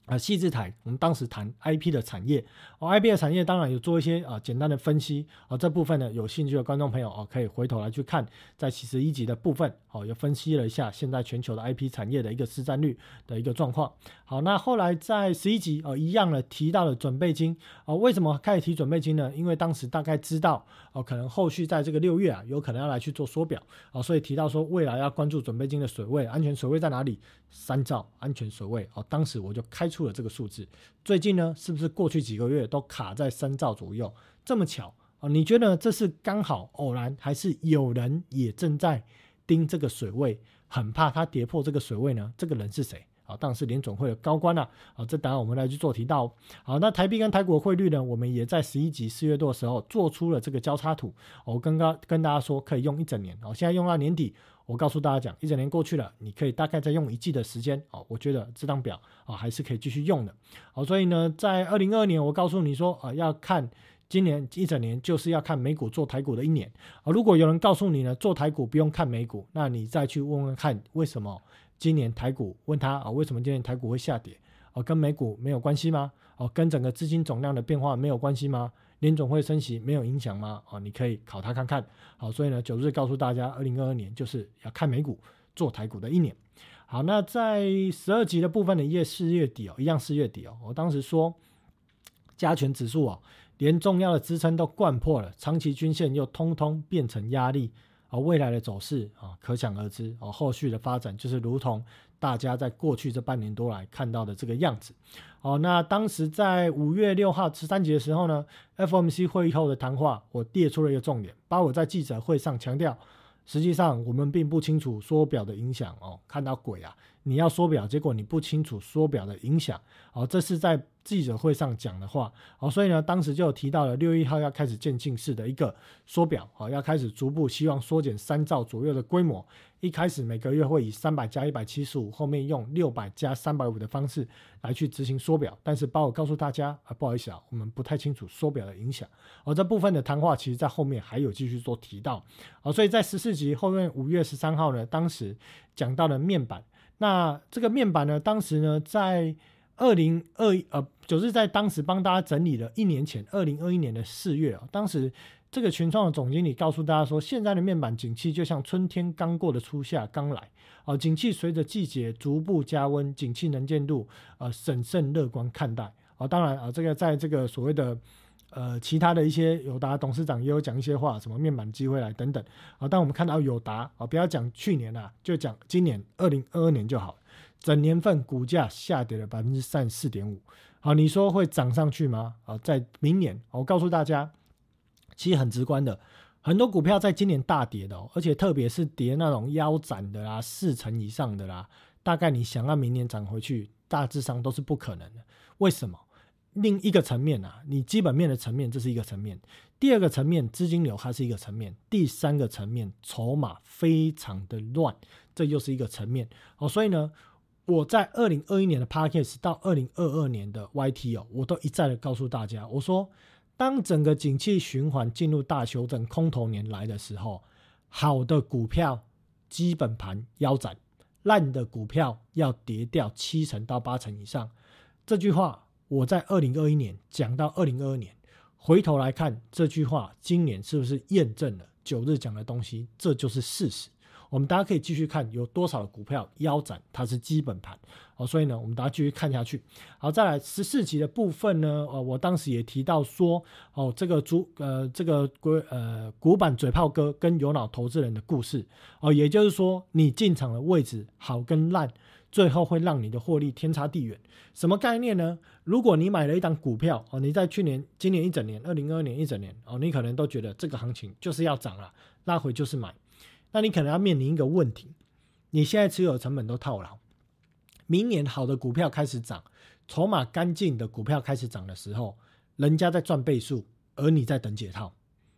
啊，细致谈，我们当时谈 IP 的产业，哦，IP 的产业当然有做一些啊简单的分析，啊，这部分呢有兴趣的观众朋友哦，可以回头来去看，在七十一集的部分，哦，也分析了一下现在全球的 IP 产业的一个市占率的一个状况。好，那后来在十一集哦，一样的提到了准备金，哦，为什么开始提准备金呢？因为当时大概知道哦，可能后续在这个六月啊，有可能要来去做缩表，哦，所以提到说未来要关注准备金的水位，安全水位在哪里？三兆安全水位，哦，当时我就开出。出了这个数字，最近呢，是不是过去几个月都卡在三兆左右？这么巧啊？你觉得这是刚好偶然，还是有人也正在盯这个水位，很怕它跌破这个水位呢？这个人是谁？啊，当然是联总会的高官了。啊，这当然我们来去做提到。好，那台币跟台股汇率呢？我们也在十一集四月多的时候做出了这个交叉图。我刚刚跟大家说，可以用一整年。哦，现在用到年底。我告诉大家讲，一整年过去了，你可以大概再用一季的时间哦。我觉得这张表啊还是可以继续用的。好，所以呢，在二零二二年，我告诉你说啊，要看今年一整年，就是要看美股做台股的一年啊。如果有人告诉你呢，做台股不用看美股，那你再去问问看，为什么今年台股？问他啊，为什么今年台股会下跌？哦，跟美股没有关系吗？哦，跟整个资金总量的变化没有关系吗？联总会升息没有影响吗？哦，你可以考他看看。好，所以呢，九日告诉大家，二零二二年就是要看美股做台股的一年。好，那在十二集的部分的夜四月底哦，一样四月底哦，我当时说加权指数哦，连重要的支撑都贯破了，长期均线又通通变成压力啊，未来的走势啊，可想而知哦，后续的发展就是如同。大家在过去这半年多来看到的这个样子，哦，那当时在五月六号十三节的时候呢，FOMC 会议后的谈话，我列出了一个重点，把我在记者会上强调，实际上我们并不清楚缩表的影响哦，看到鬼啊！你要缩表，结果你不清楚缩表的影响，哦，这是在记者会上讲的话，哦，所以呢，当时就提到了六月一号要开始渐进式的一个缩表，哦，要开始逐步希望缩减三兆左右的规模。一开始每个月会以三百加一百七十五，后面用六百加三百五的方式来去执行缩表，但是包我告诉大家啊，不好意思啊，我们不太清楚缩表的影响。而这部分的谈话其实在后面还有继续做提到，啊，所以在十四集后面五月十三号呢，当时讲到了面板，那这个面板呢，当时呢在二零二呃，就是在当时帮大家整理了一年前二零二一年的四月啊，当时。这个群创的总经理告诉大家说，现在的面板景气就像春天刚过的初夏刚来，啊，景气随着季节逐步加温，景气能见度呃审慎乐观看待，啊，当然啊，这个在这个所谓的呃其他的一些友达董事长也有讲一些话，什么面板机会来等等，啊，当我们看到友达啊，不要讲去年啦，就讲今年二零二二年就好，整年份股价下跌了百分之三十四点五，好，你说会涨上去吗？啊，在明年，我告诉大家。其实很直观的，很多股票在今年大跌的，而且特别是跌那种腰斩的啦，四成以上的啦，大概你想要明年涨回去，大致上都是不可能的。为什么？另一个层面啊，你基本面的层面这是一个层面，第二个层面资金流还是一个层面，第三个层面筹码非常的乱，这又是一个层面。哦，所以呢，我在二零二一年的 p a c k a g e 到二零二二年的 YT 哦，我都一再的告诉大家，我说。当整个景气循环进入大修正、空头年来的时候，好的股票基本盘腰斩，烂的股票要跌掉七成到八成以上。这句话我在二零二一年讲到二零二二年，回头来看这句话，今年是不是验证了九日讲的东西？这就是事实。我们大家可以继续看有多少的股票腰斩，它是基本盘哦，所以呢，我们大家继续看下去。好，再来十四集的部分呢，哦，我当时也提到说，哦，这个主呃这个股呃古板嘴炮哥跟有脑投资人的故事哦，也就是说，你进场的位置好跟烂，最后会让你的获利天差地远。什么概念呢？如果你买了一档股票哦，你在去年、今年一整年、二零二二年一整年哦，你可能都觉得这个行情就是要涨了，拉回就是买。那你可能要面临一个问题，你现在持有的成本都套牢，明年好的股票开始涨，筹码干净的股票开始涨的时候，人家在赚倍数，而你在等解套。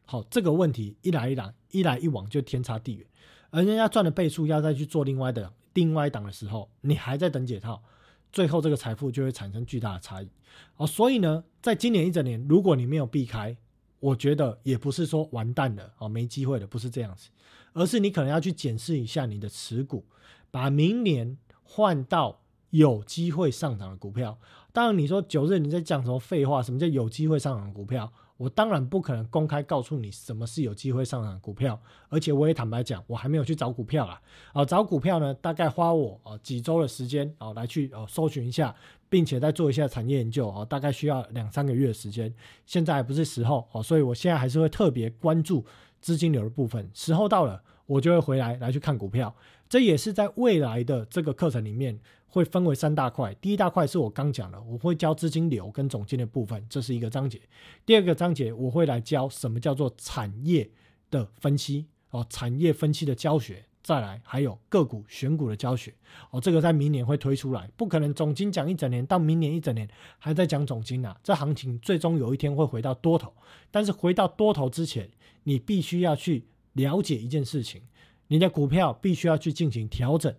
好，这个问题一来一来，一来一往就天差地远。而人家赚的倍数要再去做另外的另外一档的时候，你还在等解套，最后这个财富就会产生巨大的差异。哦，所以呢，在今年一整年，如果你没有避开，我觉得也不是说完蛋了哦，没机会了，不是这样子。而是你可能要去检视一下你的持股，把明年换到有机会上涨的股票。当然，你说九日你在讲什么废话？什么叫有机会上涨的股票？我当然不可能公开告诉你什么是有机会上涨股票，而且我也坦白讲，我还没有去找股票啊。啊，找股票呢，大概花我啊几周的时间啊来去哦搜寻一下，并且再做一下产业研究啊，大概需要两三个月的时间。现在还不是时候哦，所以我现在还是会特别关注资金流的部分。时候到了，我就会回来来去看股票。这也是在未来的这个课程里面。会分为三大块，第一大块是我刚讲的，我会教资金流跟总金的部分，这是一个章节。第二个章节我会来教什么叫做产业的分析哦，产业分析的教学，再来还有个股选股的教学哦，这个在明年会推出来，不可能总金讲一整年，到明年一整年还在讲总金啊，这行情最终有一天会回到多头，但是回到多头之前，你必须要去了解一件事情，你的股票必须要去进行调整。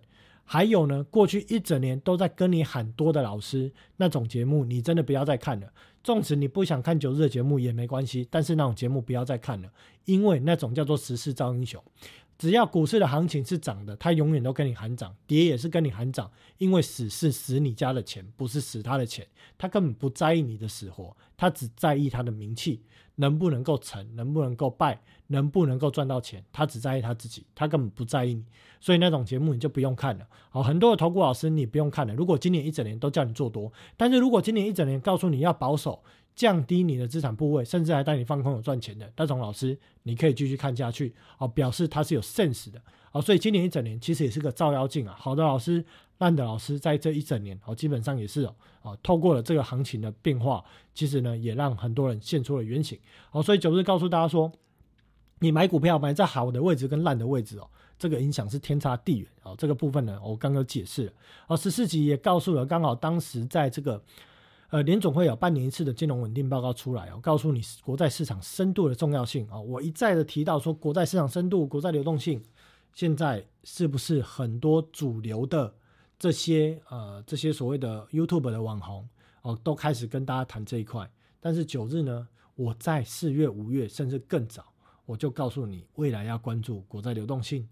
还有呢，过去一整年都在跟你喊多的老师那种节目，你真的不要再看了。纵使你不想看九日的节目也没关系，但是那种节目不要再看了，因为那种叫做时势造英雄。只要股市的行情是涨的，他永远都跟你喊涨；跌也是跟你喊涨，因为死是死你家的钱，不是死他的钱。他根本不在意你的死活，他只在意他的名气能不能够成，能不能够败，能不能够赚到钱。他只在意他自己，他根本不在意你。所以那种节目你就不用看了。好，很多的投顾老师你不用看了。如果今年一整年都叫你做多，但是如果今年一整年告诉你要保守。降低你的资产部位，甚至还带你放空有赚钱的那种老师，你可以继续看下去哦，表示他是有 sense 的哦。所以今年一整年其实也是个照妖镜啊。好的老师、烂的老师，在这一整年哦，基本上也是哦，透过了这个行情的变化，其实呢，也让很多人现出了原形。哦，所以九日告诉大家说，你买股票买在好的位置跟烂的位置哦，这个影响是天差地远哦。这个部分呢，我刚刚解释了哦。十四集也告诉了，刚好当时在这个。呃，联总会有半年一次的金融稳定报告出来哦，告诉你国债市场深度的重要性啊。我一再的提到说，国债市场深度、国债流动性，现在是不是很多主流的这些呃这些所谓的 YouTube 的网红哦，都开始跟大家谈这一块？但是九日呢，我在四月、五月甚至更早，我就告诉你，未来要关注国债流动性、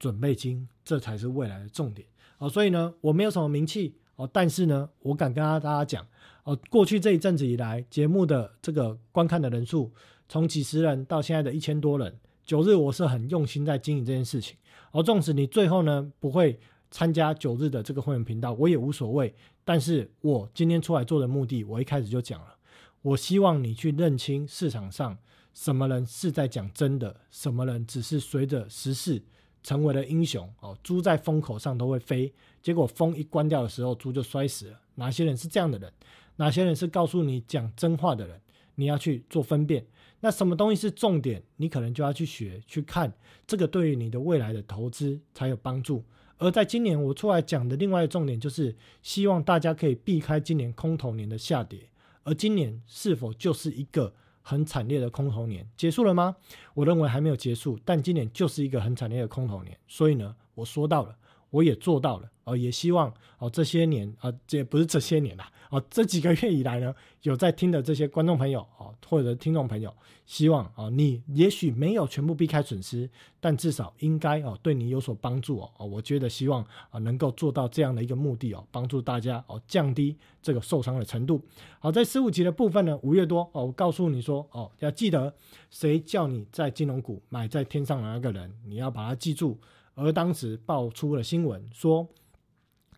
准备金，这才是未来的重点哦。所以呢，我没有什么名气哦，但是呢，我敢跟大家讲。哦，过去这一阵子以来，节目的这个观看的人数从几十人到现在的一千多人。九日我是很用心在经营这件事情。而纵使你最后呢不会参加九日的这个会员频道，我也无所谓。但是我今天出来做的目的，我一开始就讲了，我希望你去认清市场上什么人是在讲真的，什么人只是随着时事成为了英雄。哦，猪在风口上都会飞，结果风一关掉的时候，猪就摔死了。哪些人是这样的人？哪些人是告诉你讲真话的人？你要去做分辨。那什么东西是重点？你可能就要去学、去看，这个对于你的未来的投资才有帮助。而在今年我出来讲的另外一个重点，就是希望大家可以避开今年空头年的下跌。而今年是否就是一个很惨烈的空头年？结束了吗？我认为还没有结束，但今年就是一个很惨烈的空头年。所以呢，我说到了。我也做到了，哦，也希望哦这些年啊，这不是这些年啦，哦这几个月以来呢，有在听的这些观众朋友哦，或者听众朋友，希望啊你也许没有全部避开损失，但至少应该哦对你有所帮助哦，哦我觉得希望啊能够做到这样的一个目的哦，帮助大家哦降低这个受伤的程度。好，在十五集的部分呢，五月多哦，我告诉你说哦，要记得谁叫你在金融股买在天上的那个人，你要把它记住。而当时爆出了新闻，说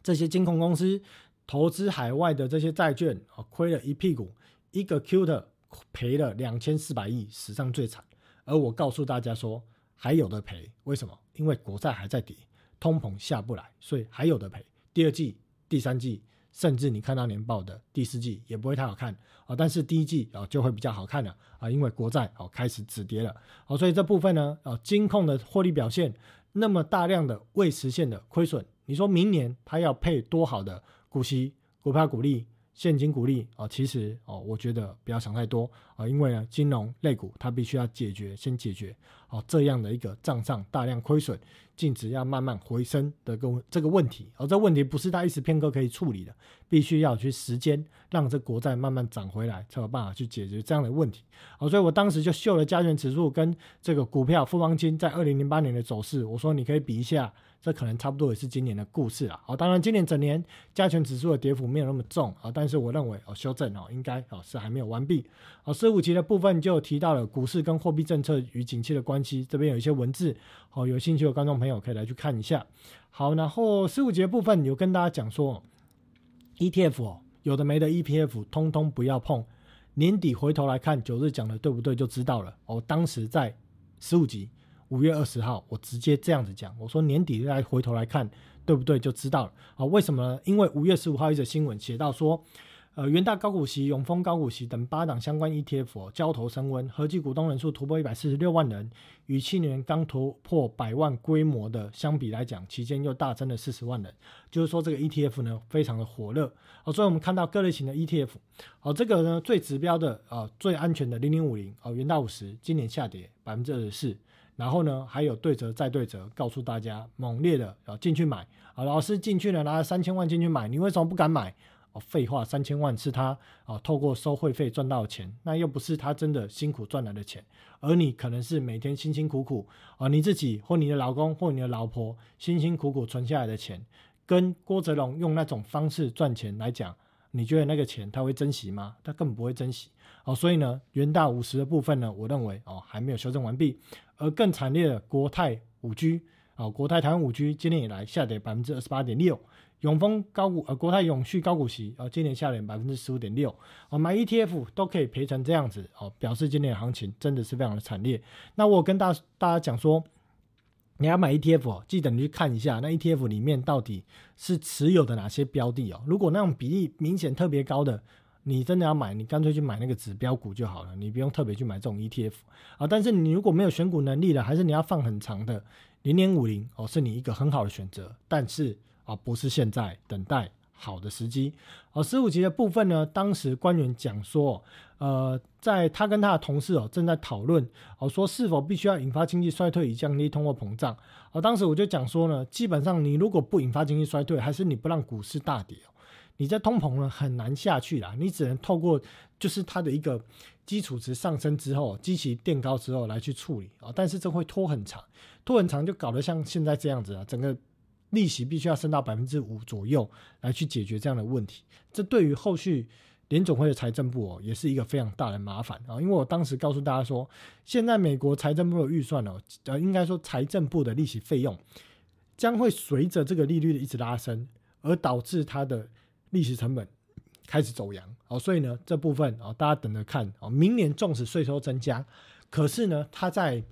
这些金控公司投资海外的这些债券啊，亏了一屁股，一个 Q 的赔了两千四百亿，史上最惨。而我告诉大家说，还有的赔，为什么？因为国债还在跌，通膨下不来，所以还有的赔。第二季、第三季，甚至你看到年报的第四季也不会太好看啊，但是第一季啊就会比较好看了啊，因为国债哦开始止跌了，好，所以这部分呢，啊，金控的获利表现。那么大量的未实现的亏损，你说明年它要配多好的股息、股票股利、现金股利啊？其实哦，我觉得不要想太多啊，因为呢，金融类股它必须要解决，先解决哦这样的一个账上大量亏损。净值要慢慢回升的个这个问题，而这问题不是他一时片刻可以处理的，必须要去时间让这国债慢慢涨回来，才有办法去解决这样的问题。好，所以我当时就秀了加权指数跟这个股票富邦金在二零零八年的走势，我说你可以比一下这可能差不多也是今年的故事了。好，当然今年整年加权指数的跌幅没有那么重啊，但是我认为哦，修正哦，应该哦是还没有完毕。好，十五集的部分就提到了股市跟货币政策与景气的关系，这边有一些文字，好，有兴趣的观众朋友可以来去看一下。好，然后十五节部分有跟大家讲说，ETF 哦，有的没的 ETF 通通不要碰。年底回头来看九日讲的对不对就知道了。哦，当时在十五集。五月二十号，我直接这样子讲，我说年底再回头来看，对不对就知道了啊？为什么呢？因为五月十五号一则新闻写到说，呃，元大高股息、永丰高股息等八档相关 ETF 交投升温，合计股东人数突破一百四十六万人，与去年刚突破百万规模的相比来讲，期间又大增了四十万人，就是说这个 ETF 呢非常的火热哦。所以我们看到各类型的 ETF，哦，这个呢最指标的啊最安全的零零五零哦元大五十今年下跌百分之二十四。然后呢，还有对折再对折，告诉大家猛烈的啊进去买啊，老师进去了拿了三千万进去买，你为什么不敢买？哦，废话，三千万是他啊透过收会费赚到的钱，那又不是他真的辛苦赚来的钱，而你可能是每天辛辛苦苦啊你自己或你的老公或你的老婆辛辛苦苦存下来的钱，跟郭泽龙用那种方式赚钱来讲，你觉得那个钱他会珍惜吗？他根本不会珍惜。哦，所以呢，元大五十的部分呢，我认为哦还没有修正完毕。而更惨烈的国泰五 G 啊，国泰台湾五 G 今年以来下跌百分之二十八点六，永丰高股呃国泰永续高股息啊，今年下跌百分之十五点六，哦买 ETF 都可以赔成这样子哦，表示今年的行情真的是非常的惨烈。那我跟大大家讲说，你要买 ETF 哦，记得你去看一下那 ETF 里面到底是持有的哪些标的哦，如果那种比例明显特别高的。你真的要买，你干脆去买那个指标股就好了，你不用特别去买这种 ETF 啊。但是你如果没有选股能力了，还是你要放很长的零点五零哦，是你一个很好的选择。但是啊，不是现在等待好的时机。哦，十五级的部分呢，当时官员讲说，呃，在他跟他的同事哦正在讨论哦，说是否必须要引发经济衰退以降低通货膨胀。哦，当时我就讲说呢，基本上你如果不引发经济衰退，还是你不让股市大跌。你在通膨呢很难下去啦，你只能透过就是它的一个基础值上升之后，基期垫高之后来去处理啊，但是这会拖很长，拖很长就搞得像现在这样子啊，整个利息必须要升到百分之五左右来去解决这样的问题，这对于后续联总会的财政部哦也是一个非常大的麻烦啊，因为我当时告诉大家说，现在美国财政部的预算哦，呃应该说财政部的利息费用将会随着这个利率的一直拉升，而导致它的利息成本开始走阳，哦，所以呢，这部分啊，大家等着看哦。明年纵使税收增加，可是呢，它在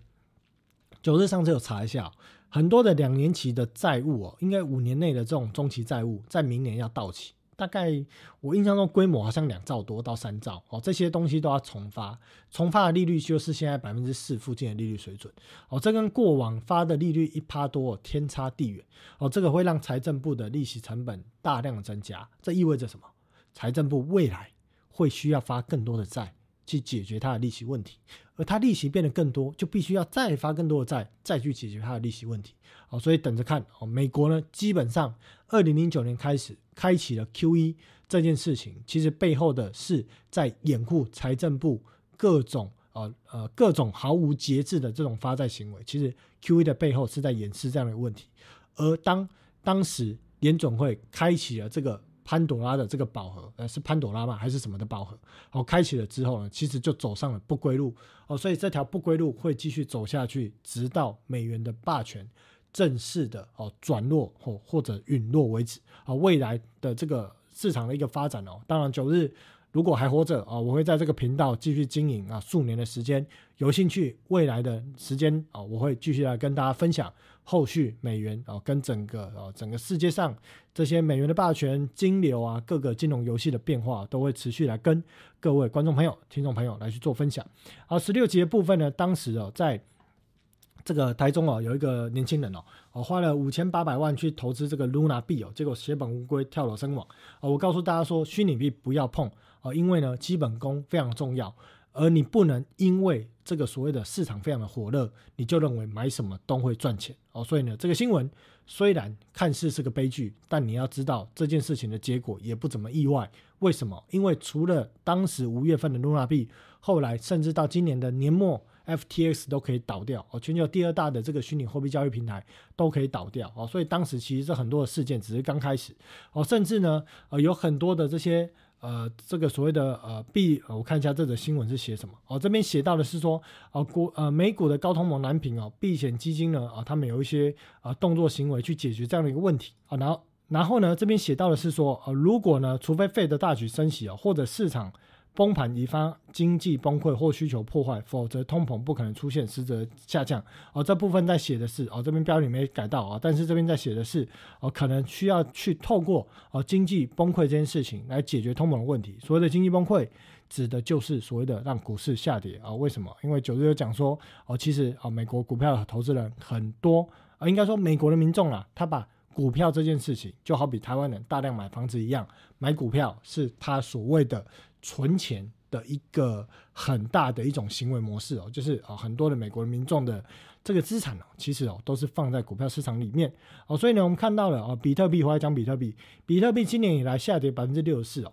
九日上次有查一下，很多的两年期的债务哦，应该五年内的这种中期债务，在明年要到期。大概我印象中规模好像两兆多到三兆哦，这些东西都要重发，重发的利率就是现在百分之四附近的利率水准哦，这跟过往发的利率一趴多天差地远哦，这个会让财政部的利息成本大量增加，这意味着什么？财政部未来会需要发更多的债去解决它的利息问题，而它利息变得更多，就必须要再发更多的债再去解决它的利息问题哦，所以等着看哦，美国呢基本上二零零九年开始。开启了 Q E 这件事情，其实背后的是在掩护财政部各种呃呃各种毫无节制的这种发债行为。其实 Q E 的背后是在掩饰这样的问题。而当当时联总会开启了这个潘朵拉的这个宝盒，呃，是潘朵拉吗？还是什么的宝盒？哦，开启了之后呢，其实就走上了不归路。哦，所以这条不归路会继续走下去，直到美元的霸权。正式的哦转弱或或者陨落为止啊，未来的这个市场的一个发展哦，当然九日如果还活着啊，我会在这个频道继续经营啊数年的时间，有兴趣未来的时间啊，我会继续来跟大家分享后续美元啊跟整个啊整个世界上这些美元的霸权、金流啊各个金融游戏的变化，都会持续来跟各位观众朋友、听众朋友来去做分享。好，十六集的部分呢，当时哦在。这个台中哦，有一个年轻人哦，哦花了五千八百万去投资这个 Luna 币哦，结果血本无归，跳楼身亡。哦，我告诉大家说，虚拟币不要碰哦，因为呢，基本功非常重要，而你不能因为这个所谓的市场非常的火热，你就认为买什么都会赚钱哦。所以呢，这个新闻虽然看似是个悲剧，但你要知道这件事情的结果也不怎么意外。为什么？因为除了当时五月份的 Luna 币，后来甚至到今年的年末。FTX 都可以倒掉哦，全球第二大的这个虚拟货币交易平台都可以倒掉哦，所以当时其实这很多的事件只是刚开始哦，甚至呢呃有很多的这些呃这个所谓的呃避，我看一下这则新闻是写什么哦，这边写到的是说哦股呃美股的高通盟蓝屏哦，避险基金呢啊他们有一些啊动作行为去解决这样的一个问题啊，然后然后呢这边写到的是说呃如果呢除非费的大举升息啊，或者市场。崩盘引发经济崩溃或需求破坏，否则通膨不可能出现实质下降。哦，这部分在写的是哦，这边标题没改到啊，但是这边在写的是哦，可能需要去透过哦经济崩溃这件事情来解决通膨的问题。所谓的经济崩溃，指的就是所谓的让股市下跌啊。为什么？因为九日有讲说哦，其实啊，美国股票的投资人很多啊，应该说美国的民众啊，他把股票这件事情就好比台湾人大量买房子一样，买股票是他所谓的。存钱的一个很大的一种行为模式哦，就是啊，很多的美国民众的这个资产哦，其实哦都是放在股票市场里面哦，所以呢，我们看到了哦，比特币，我来讲比特币，比特币今年以来下跌百分之六十四哦。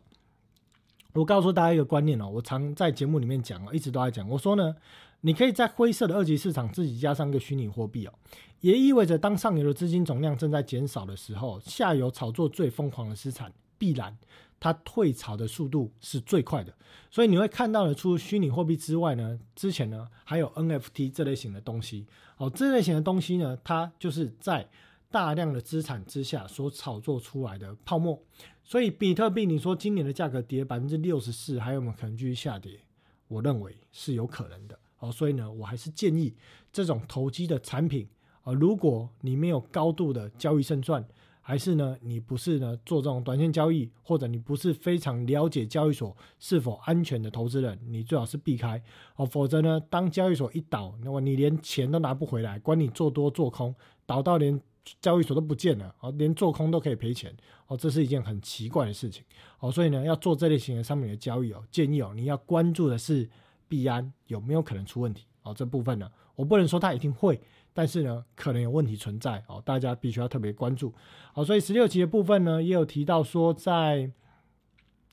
我告诉大家一个观念哦，我常在节目里面讲哦，一直都在讲，我说呢，你可以在灰色的二级市场自己加上一个虚拟货币哦，也意味着当上游的资金总量正在减少的时候，下游炒作最疯狂的资产必然。它退潮的速度是最快的，所以你会看到的，除了虚拟货币之外呢，之前呢还有 NFT 这类型的东西。哦，这类型的东西呢，它就是在大量的资产之下所炒作出来的泡沫。所以比特币，你说今年的价格跌百分之六十四，还有没有可能继续下跌？我认为是有可能的。哦，所以呢，我还是建议这种投机的产品，啊，如果你没有高度的交易胜算。还是呢，你不是呢做这种短线交易，或者你不是非常了解交易所是否安全的投资人，你最好是避开哦。否则呢，当交易所一倒，那么你连钱都拿不回来，管你做多做空，倒到连交易所都不见了哦，连做空都可以赔钱哦，这是一件很奇怪的事情哦。所以呢，要做这类型的商品的交易哦，建议哦，你要关注的是币安有没有可能出问题哦。这部分呢，我不能说它一定会。但是呢，可能有问题存在哦，大家必须要特别关注。好，所以十六集的部分呢，也有提到说，在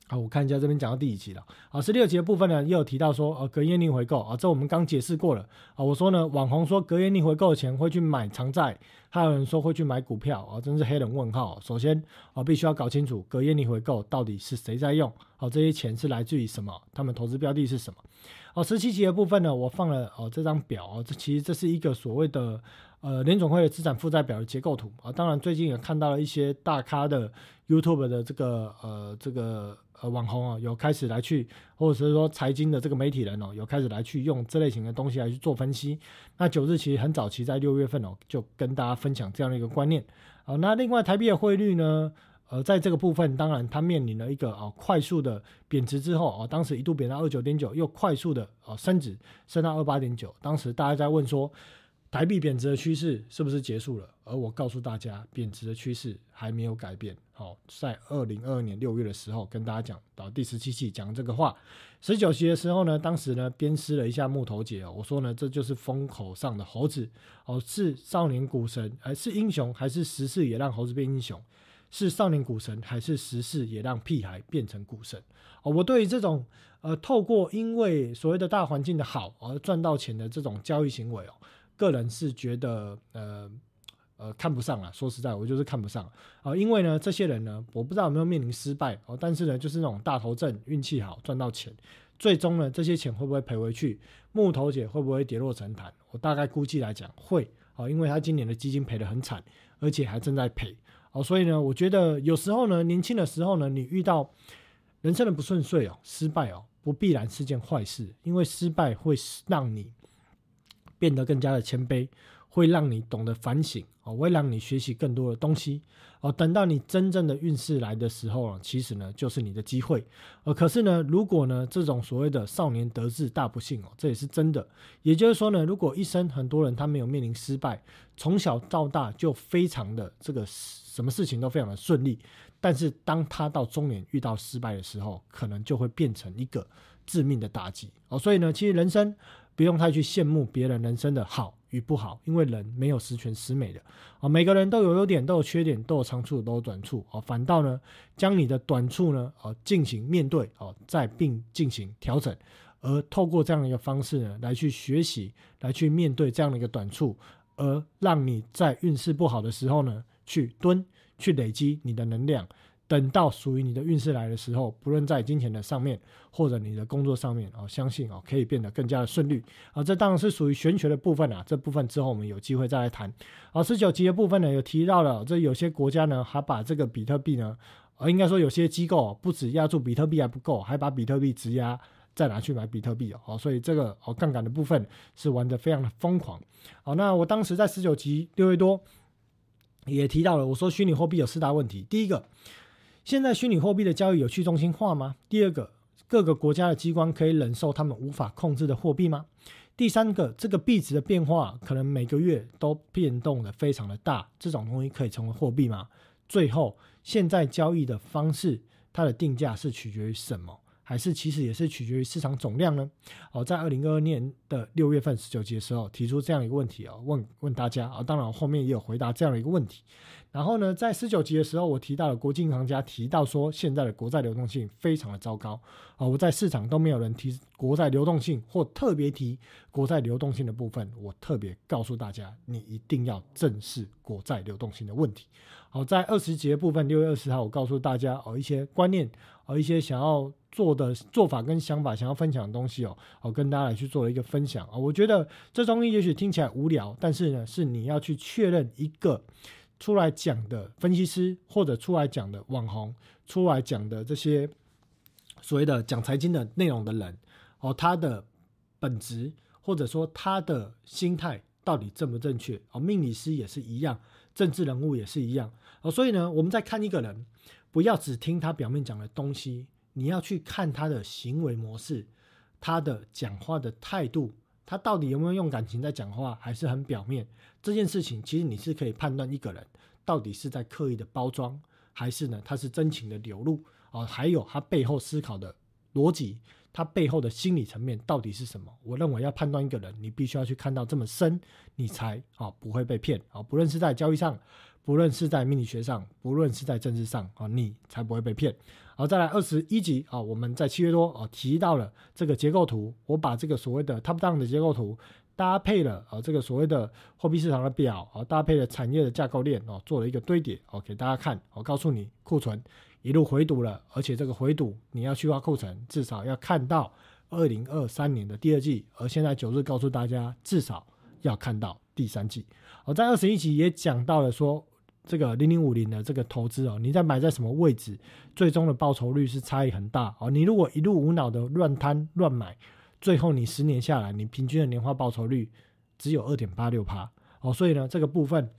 好，我看一下这边讲到第几集了。好，十六集的部分呢，也有提到说，呃，隔夜逆回购啊，这我们刚解释过了啊。我说呢，网红说隔夜逆回购的钱会去买长债，还有人说会去买股票啊，真是黑人问号。首先啊，必须要搞清楚隔夜逆回购到底是谁在用，好，这些钱是来自于什么，他们投资标的是什么。哦，十七集的部分呢，我放了哦这张表啊，这其实这是一个所谓的呃联总会的资产负债表的结构图啊。当然最近也看到了一些大咖的 YouTube 的这个呃这个呃网红啊，有开始来去，或者是说财经的这个媒体人哦，有开始来去用这类型的东西来去做分析。那九日其实很早期在六月份哦，就跟大家分享这样的一个观念。好，那另外台币的汇率呢？呃，在这个部分，当然它面临了一个啊快速的贬值之后啊，当时一度贬到二九点九，又快速的啊升值升到二八点九。当时大家在问说，台币贬值的趋势是不是结束了？而我告诉大家，贬值的趋势还没有改变。好，在二零二二年六月的时候，跟大家讲到第十七期讲这个话，十九期的时候呢，当时呢鞭尸了一下木头姐哦，我说呢这就是风口上的猴子哦，是少年股神还是英雄，还是时势也让猴子变英雄？是少年股神，还是时势也让屁孩变成股神？哦，我对于这种呃，透过因为所谓的大环境的好而赚到钱的这种交易行为哦，个人是觉得呃呃看不上啊。说实在，我就是看不上啊。因为呢，这些人呢，我不知道有没有面临失败哦，但是呢，就是那种大头阵运气好赚到钱，最终呢，这些钱会不会赔回去？木头姐会不会跌落神坛？我大概估计来讲会啊，因为他今年的基金赔得很惨，而且还正在赔。哦，所以呢，我觉得有时候呢，年轻的时候呢，你遇到人生的不顺遂哦，失败哦，不必然是件坏事，因为失败会让你变得更加的谦卑。会让你懂得反省哦，会让你学习更多的东西哦。等到你真正的运势来的时候啊，其实呢就是你的机会。呃，可是呢，如果呢这种所谓的少年得志大不幸哦，这也是真的。也就是说呢，如果一生很多人他没有面临失败，从小到大就非常的这个什么事情都非常的顺利，但是当他到中年遇到失败的时候，可能就会变成一个致命的打击哦。所以呢，其实人生不用太去羡慕别人人生的好。与不好，因为人没有十全十美的啊，每个人都有优点，都有缺点，都有长处，都有短处啊。反倒呢，将你的短处呢，啊，进行面对啊，再并进行调整，而透过这样的一个方式呢，来去学习，来去面对这样的一个短处，而让你在运势不好的时候呢，去蹲，去累积你的能量。等到属于你的运势来的时候，不论在金钱的上面，或者你的工作上面，哦，相信哦，可以变得更加的顺利啊。这当然是属于玄学的部分啊。这部分之后我们有机会再来谈。啊，十九集的部分呢，有提到了，这有些国家呢，还把这个比特币呢，呃，应该说有些机构不止压住比特币还不够，还把比特币质押再拿去买比特币哦。所以这个哦杠杆的部分是玩的非常的疯狂。好，那我当时在十九集六月多也提到了，我说虚拟货币有四大问题，第一个。现在虚拟货币的交易有去中心化吗？第二个，各个国家的机关可以忍受他们无法控制的货币吗？第三个，这个币值的变化可能每个月都变动的非常的大，这种东西可以成为货币吗？最后，现在交易的方式，它的定价是取决于什么？还是其实也是取决于市场总量呢？哦，在二零二二年的六月份十九集的时候提出这样一个问题啊，问问大家啊，当然后面也有回答这样的一个问题。然后呢，在十九集的时候，我提到了国际银行家提到说，现在的国债流动性非常的糟糕啊，我在市场都没有人提国债流动性或特别提国债流动性的部分，我特别告诉大家，你一定要正视国债流动性的问题。好，在二十节部分，六月二十号，我告诉大家哦一些观念，哦一些想要做的做法跟想法，想要分享的东西哦，我跟大家来去做了一个分享啊。我觉得这东西也许听起来无聊，但是呢，是你要去确认一个出来讲的分析师，或者出来讲的网红，出来讲的这些所谓的讲财经的内容的人哦，他的本质或者说他的心态到底正不正确？哦，命理师也是一样。政治人物也是一样哦，所以呢，我们在看一个人，不要只听他表面讲的东西，你要去看他的行为模式，他的讲话的态度，他到底有没有用感情在讲话，还是很表面？这件事情其实你是可以判断一个人到底是在刻意的包装，还是呢他是真情的流露哦，还有他背后思考的逻辑。他背后的心理层面到底是什么？我认为要判断一个人，你必须要去看到这么深，你才啊不会被骗啊。不论是在交易上，不论是在命理学上，不论是在政治上啊，你才不会被骗。好，再来二十一集啊，我们在七月多啊提到了这个结构图，我把这个所谓的 top down 的结构图搭配了啊这个所谓的货币市场的表啊，搭配了产业的架构链哦，做了一个堆叠哦，给大家看。我告诉你库存。一路回堵了，而且这个回堵你要去挖库存，至少要看到二零二三年的第二季。而现在九日告诉大家，至少要看到第三季。我在二十一集也讲到了说，这个零零五零的这个投资哦，你在买在什么位置，最终的报酬率是差异很大哦。你如果一路无脑的乱摊乱买，最后你十年下来，你平均的年化报酬率只有二点八六趴哦。所以呢，这个部分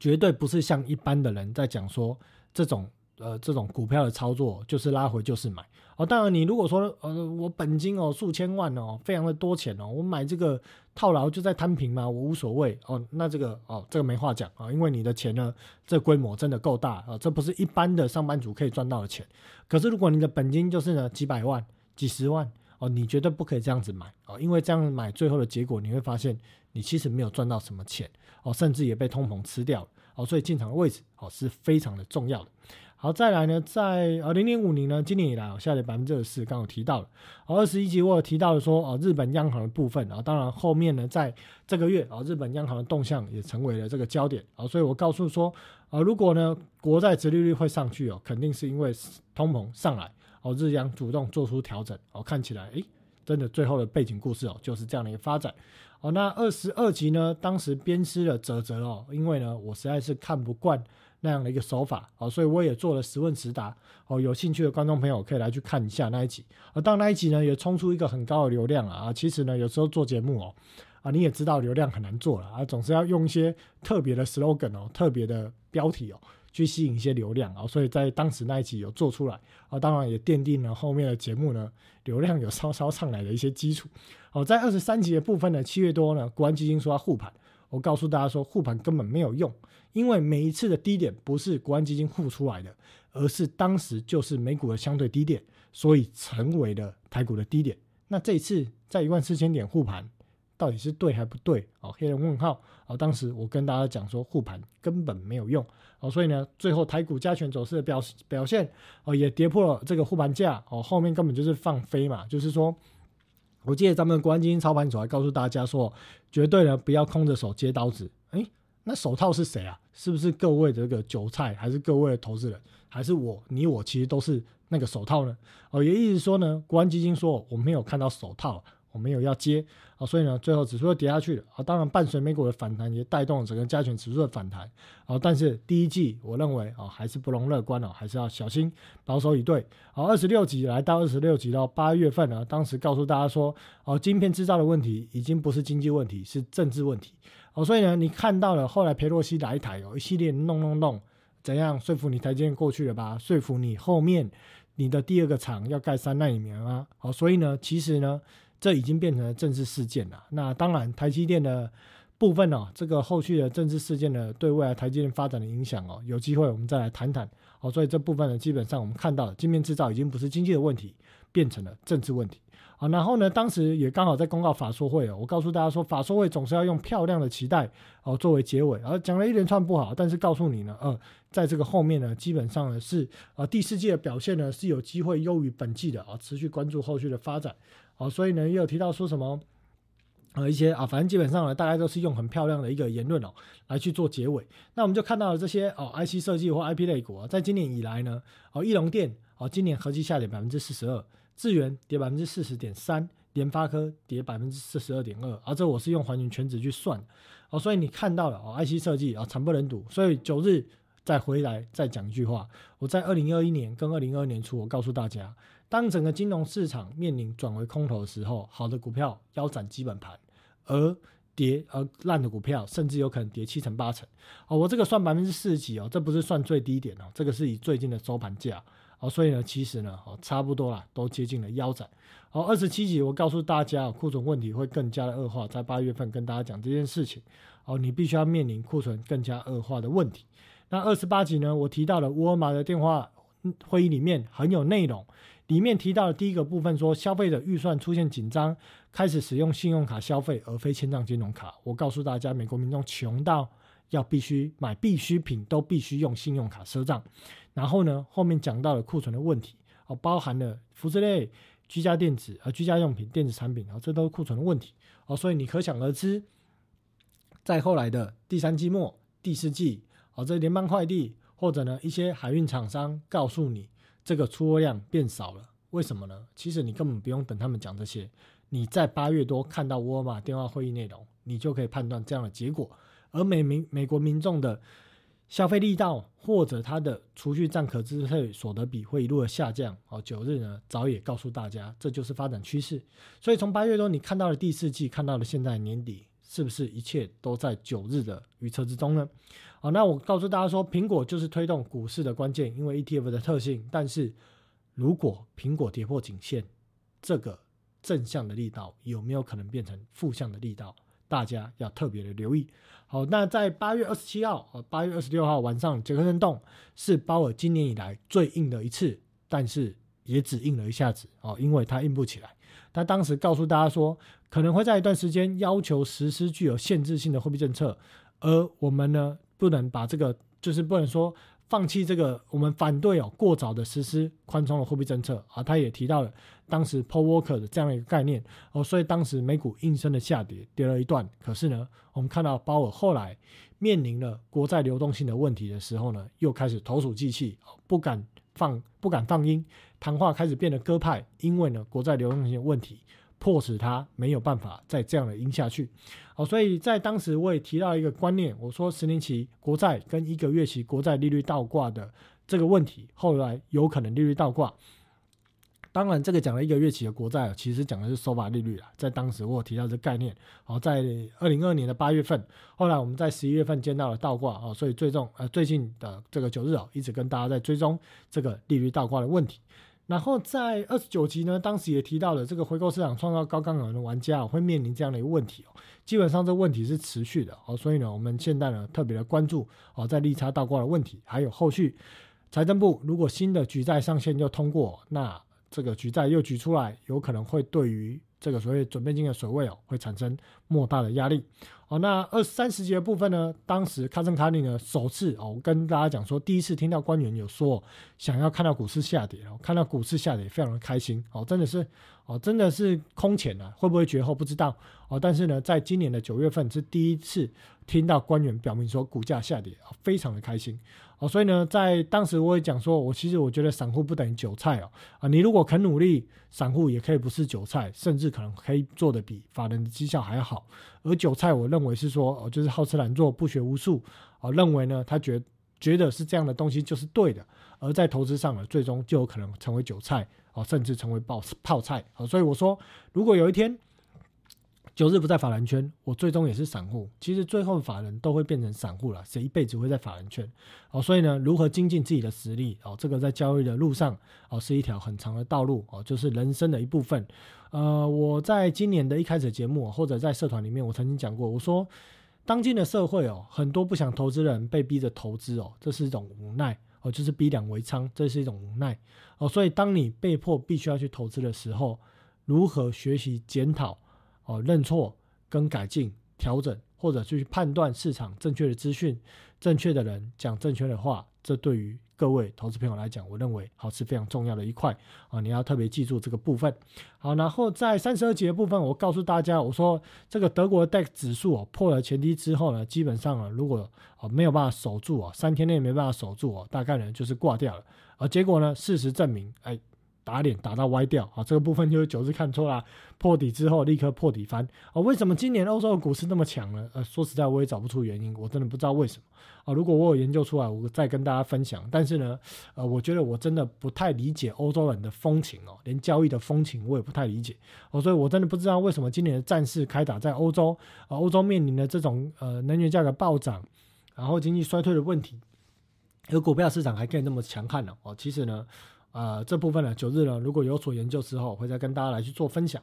绝对不是像一般的人在讲说这种。呃，这种股票的操作就是拉回就是买哦。当然，你如果说呃，我本金哦数千万哦，非常的多钱哦，我买这个套牢就在摊平嘛，我无所谓哦。那这个哦，这个没话讲啊，因为你的钱呢，这规模真的够大啊，这不是一般的上班族可以赚到的钱。可是如果你的本金就是呢几百万、几十万哦，你绝对不可以这样子买哦，因为这样买最后的结果你会发现，你其实没有赚到什么钱哦，甚至也被通膨吃掉了哦。所以进场的位置哦是非常的重要的。好，再来呢，在呃零零五零呢，今年以来下跌百分之二十四，刚有提到了。二十一集我有提到了说，哦，日本央行的部分啊，当然后面呢，在这个月啊，日本央行的动向也成为了这个焦点啊，所以我告诉说，啊，如果呢，国债殖利率会上去哦，肯定是因为通膨上来，哦，日央主动做出调整，哦，看起来，诶，真的最后的背景故事哦，就是这样的一个发展。哦，那二十二集呢，当时鞭尸了泽泽哦，因为呢，我实在是看不惯。那样的一个手法哦，所以我也做了十问十答哦，有兴趣的观众朋友可以来去看一下那一集。而到那一集呢，也冲出一个很高的流量啊！其实呢，有时候做节目哦，啊，你也知道流量很难做了啊，总是要用一些特别的 slogan 哦，特别的标题哦，去吸引一些流量啊。所以在当时那一集有做出来啊，当然也奠定了后面的节目呢流量有稍稍上来的一些基础。哦，在二十三集的部分呢，七月多呢，国安基金说要护盘。我告诉大家说，护盘根本没有用，因为每一次的低点不是国安基金护出来的，而是当时就是美股的相对低点，所以成为了台股的低点。那这一次在一万四千点护盘，到底是对还不对？哦，黑人问号。哦，当时我跟大家讲说，护盘根本没有用。哦，所以呢，最后台股加权走势的表表现，哦，也跌破了这个护盘价。哦，后面根本就是放飞嘛，就是说。我记得咱们的国安基金操盘手还告诉大家说，绝对呢不要空着手接刀子。哎，那手套是谁啊？是不是各位的这个韭菜，还是各位的投资人，还是我？你我其实都是那个手套呢？哦，也意思说呢，国安基金说我没有看到手套。我没有要接啊，所以呢，最后指数又跌下去了啊。当然，伴随美股的反弹，也带动整个加权指数的反弹啊。但是第一季，我认为啊，还是不容乐观哦，还是要小心保守以对。好，二十六集来到二十六集到八月份呢，当时告诉大家说，哦，晶片制造的问题已经不是经济问题，是政治问题哦。所以呢，你看到了后来佩洛西来台哦，一系列弄弄弄，怎样说服你台积电过去了吧？说服你后面你的第二个厂要盖三纳米啊？好，所以呢，其实呢。这已经变成了政治事件了。那当然，台积电的部分哦，这个后续的政治事件呢，对未来台积电发展的影响哦，有机会我们再来谈谈。哦，所以这部分呢，基本上我们看到，晶片制造已经不是经济的问题，变成了政治问题。啊，然后呢，当时也刚好在公告法说会哦，我告诉大家说，法说会总是要用漂亮的期待哦作为结尾，而讲了一连串不好，但是告诉你呢，呃，在这个后面呢，基本上呢是啊第四季的表现呢是有机会优于本季的啊，持续关注后续的发展。哦，所以呢，也有提到说什么，呃，一些啊，反正基本上呢，大概都是用很漂亮的一个言论哦，来去做结尾。那我们就看到了这些哦，IC 设计或 IP 类股啊，在今年以来呢，哦，翼龙电哦，今年合计下跌百分之四十二，智源跌百分之四十点三，联发科跌百分之四十二点二，而这我是用环球全值去算，哦，所以你看到了哦，IC 设计啊，惨不忍睹。所以九日再回来再讲一句话，我在二零二一年跟二零二年初，我告诉大家。当整个金融市场面临转为空头的时候，好的股票腰斩基本盘，而跌而烂的股票甚至有可能跌七成八成。哦，我这个算百分之四十几哦，这不是算最低点哦，这个是以最近的收盘价哦，所以呢，其实呢，哦，差不多啦，都接近了腰斩。哦，二十七集我告诉大家，库存问题会更加的恶化，在八月份跟大家讲这件事情。哦，你必须要面临库存更加恶化的问题。那二十八集呢，我提到了沃尔玛的电话会议里面很有内容。里面提到的第一个部分说，消费者预算出现紧张，开始使用信用卡消费而非千账金融卡。我告诉大家，美国民众穷到要必须买必需品都必须用信用卡赊账。然后呢，后面讲到了库存的问题，哦，包含了服饰类、居家电子啊居家用品、电子产品，啊，这都是库存的问题。哦，所以你可想而知，在后来的第三季末、第四季，哦，这联邦快递或者呢一些海运厂商告诉你。这个出货量变少了，为什么呢？其实你根本不用等他们讲这些，你在八月多看到沃尔玛电话会议内容，你就可以判断这样的结果。而美民美国民众的消费力道或者他的储蓄占可支配所得比会一路的下降。哦，九日呢早也告诉大家，这就是发展趋势。所以从八月多你看到了第四季，看到了现在年底，是不是一切都在九日的预测之中呢？好，那我告诉大家说，苹果就是推动股市的关键，因为 ETF 的特性。但是如果苹果跌破颈线，这个正向的力道有没有可能变成负向的力道？大家要特别的留意。好，那在八月二十七号和八月二十六号晚上，杰克森洞是鲍尔今年以来最硬的一次，但是也只硬了一下子哦，因为它硬不起来。他当时告诉大家说，可能会在一段时间要求实施具有限制性的货币政策，而我们呢？不能把这个，就是不能说放弃这个，我们反对哦过早的实施宽松的货币政策啊。他也提到了当时 Paul Walker 的这样一个概念哦，所以当时美股应声的下跌，跌了一段。可是呢，我们看到鲍尔后来面临了国债流动性的问题的时候呢，又开始投鼠忌器，不敢放不敢放鹰，谈话开始变得鸽派，因为呢国债流动性的问题。迫使他没有办法再这样的鹰下去，好，所以在当时我也提到一个观念，我说十年期国债跟一个月期国债利率倒挂的这个问题，后来有可能利率倒挂。当然，这个讲了一个月期的国债，其实讲的是收发利率啊。在当时我有提到这概念，好，在二零二年的八月份，后来我们在十一月份见到了倒挂啊，所以最终呃最近的这个九日啊，一直跟大家在追踪这个利率倒挂的问题。然后在二十九集呢，当时也提到了这个回购市场创造高杠杆的玩家会面临这样的一个问题哦。基本上这问题是持续的哦，所以呢，我们现在呢特别的关注哦，在利差倒挂的问题，还有后续财政部如果新的举债上限又通过，那这个举债又举出来，有可能会对于。这个所谓准备金的水位哦，会产生莫大的压力。哦，那二三十节部分呢，当时卡森卡利呢首次哦，跟大家讲说，第一次听到官员有说想要看到股市下跌哦，看到股市下跌非常的开心哦，真的是哦，真的是空前了，会不会绝后不知道哦，但是呢，在今年的九月份是第一次听到官员表明说股价下跌啊，非常的开心。哦，所以呢，在当时我也讲说，我其实我觉得散户不等于韭菜哦，啊，你如果肯努力，散户也可以不是韭菜，甚至可能可以做的比法人的绩效还好。而韭菜，我认为是说，哦，就是好吃懒做，不学无术，哦，认为呢，他觉觉得是这样的东西就是对的，而在投资上呢，最终就有可能成为韭菜，哦，甚至成为泡泡菜。哦，所以我说，如果有一天，九日不在法兰圈，我最终也是散户。其实最后法人都会变成散户了，谁一辈子会在法兰圈？哦，所以呢，如何精进自己的实力？哦，这个在交易的路上，哦，是一条很长的道路。哦，就是人生的一部分。呃，我在今年的一开始节目或者在社团里面，我曾经讲过，我说，当今的社会哦，很多不想投资的人被逼着投资哦，这是一种无奈哦，就是逼两为娼，这是一种无奈哦。所以当你被迫必须要去投资的时候，如何学习检讨？哦，认错跟改进、调整，或者去判断市场正确的资讯、正确的人讲正确的话，这对于各位投资朋友来讲，我认为好是非常重要的一块啊！你要特别记住这个部分。好，然后在三十二节的部分，我告诉大家，我说这个德国的 DAX 指数哦破了前低之后呢，基本上啊，如果啊没有办法守住啊，三天内没办法守住啊，大概呢就是挂掉了。而结果呢，事实证明，哎。打脸打到歪掉啊！这个部分就是九日看错了，破底之后立刻破底翻啊！为什么今年欧洲的股市那么强呢？呃，说实在我也找不出原因，我真的不知道为什么啊！如果我有研究出来，我再跟大家分享。但是呢，呃，我觉得我真的不太理解欧洲人的风情哦，连交易的风情我也不太理解哦，所以我真的不知道为什么今年的战事开打在欧洲啊，欧洲面临的这种呃能源价格暴涨，然后经济衰退的问题，而股票市场还可以那么强悍呢？哦，其实呢。呃，这部分呢，九日呢，如果有所研究之后，会再跟大家来去做分享。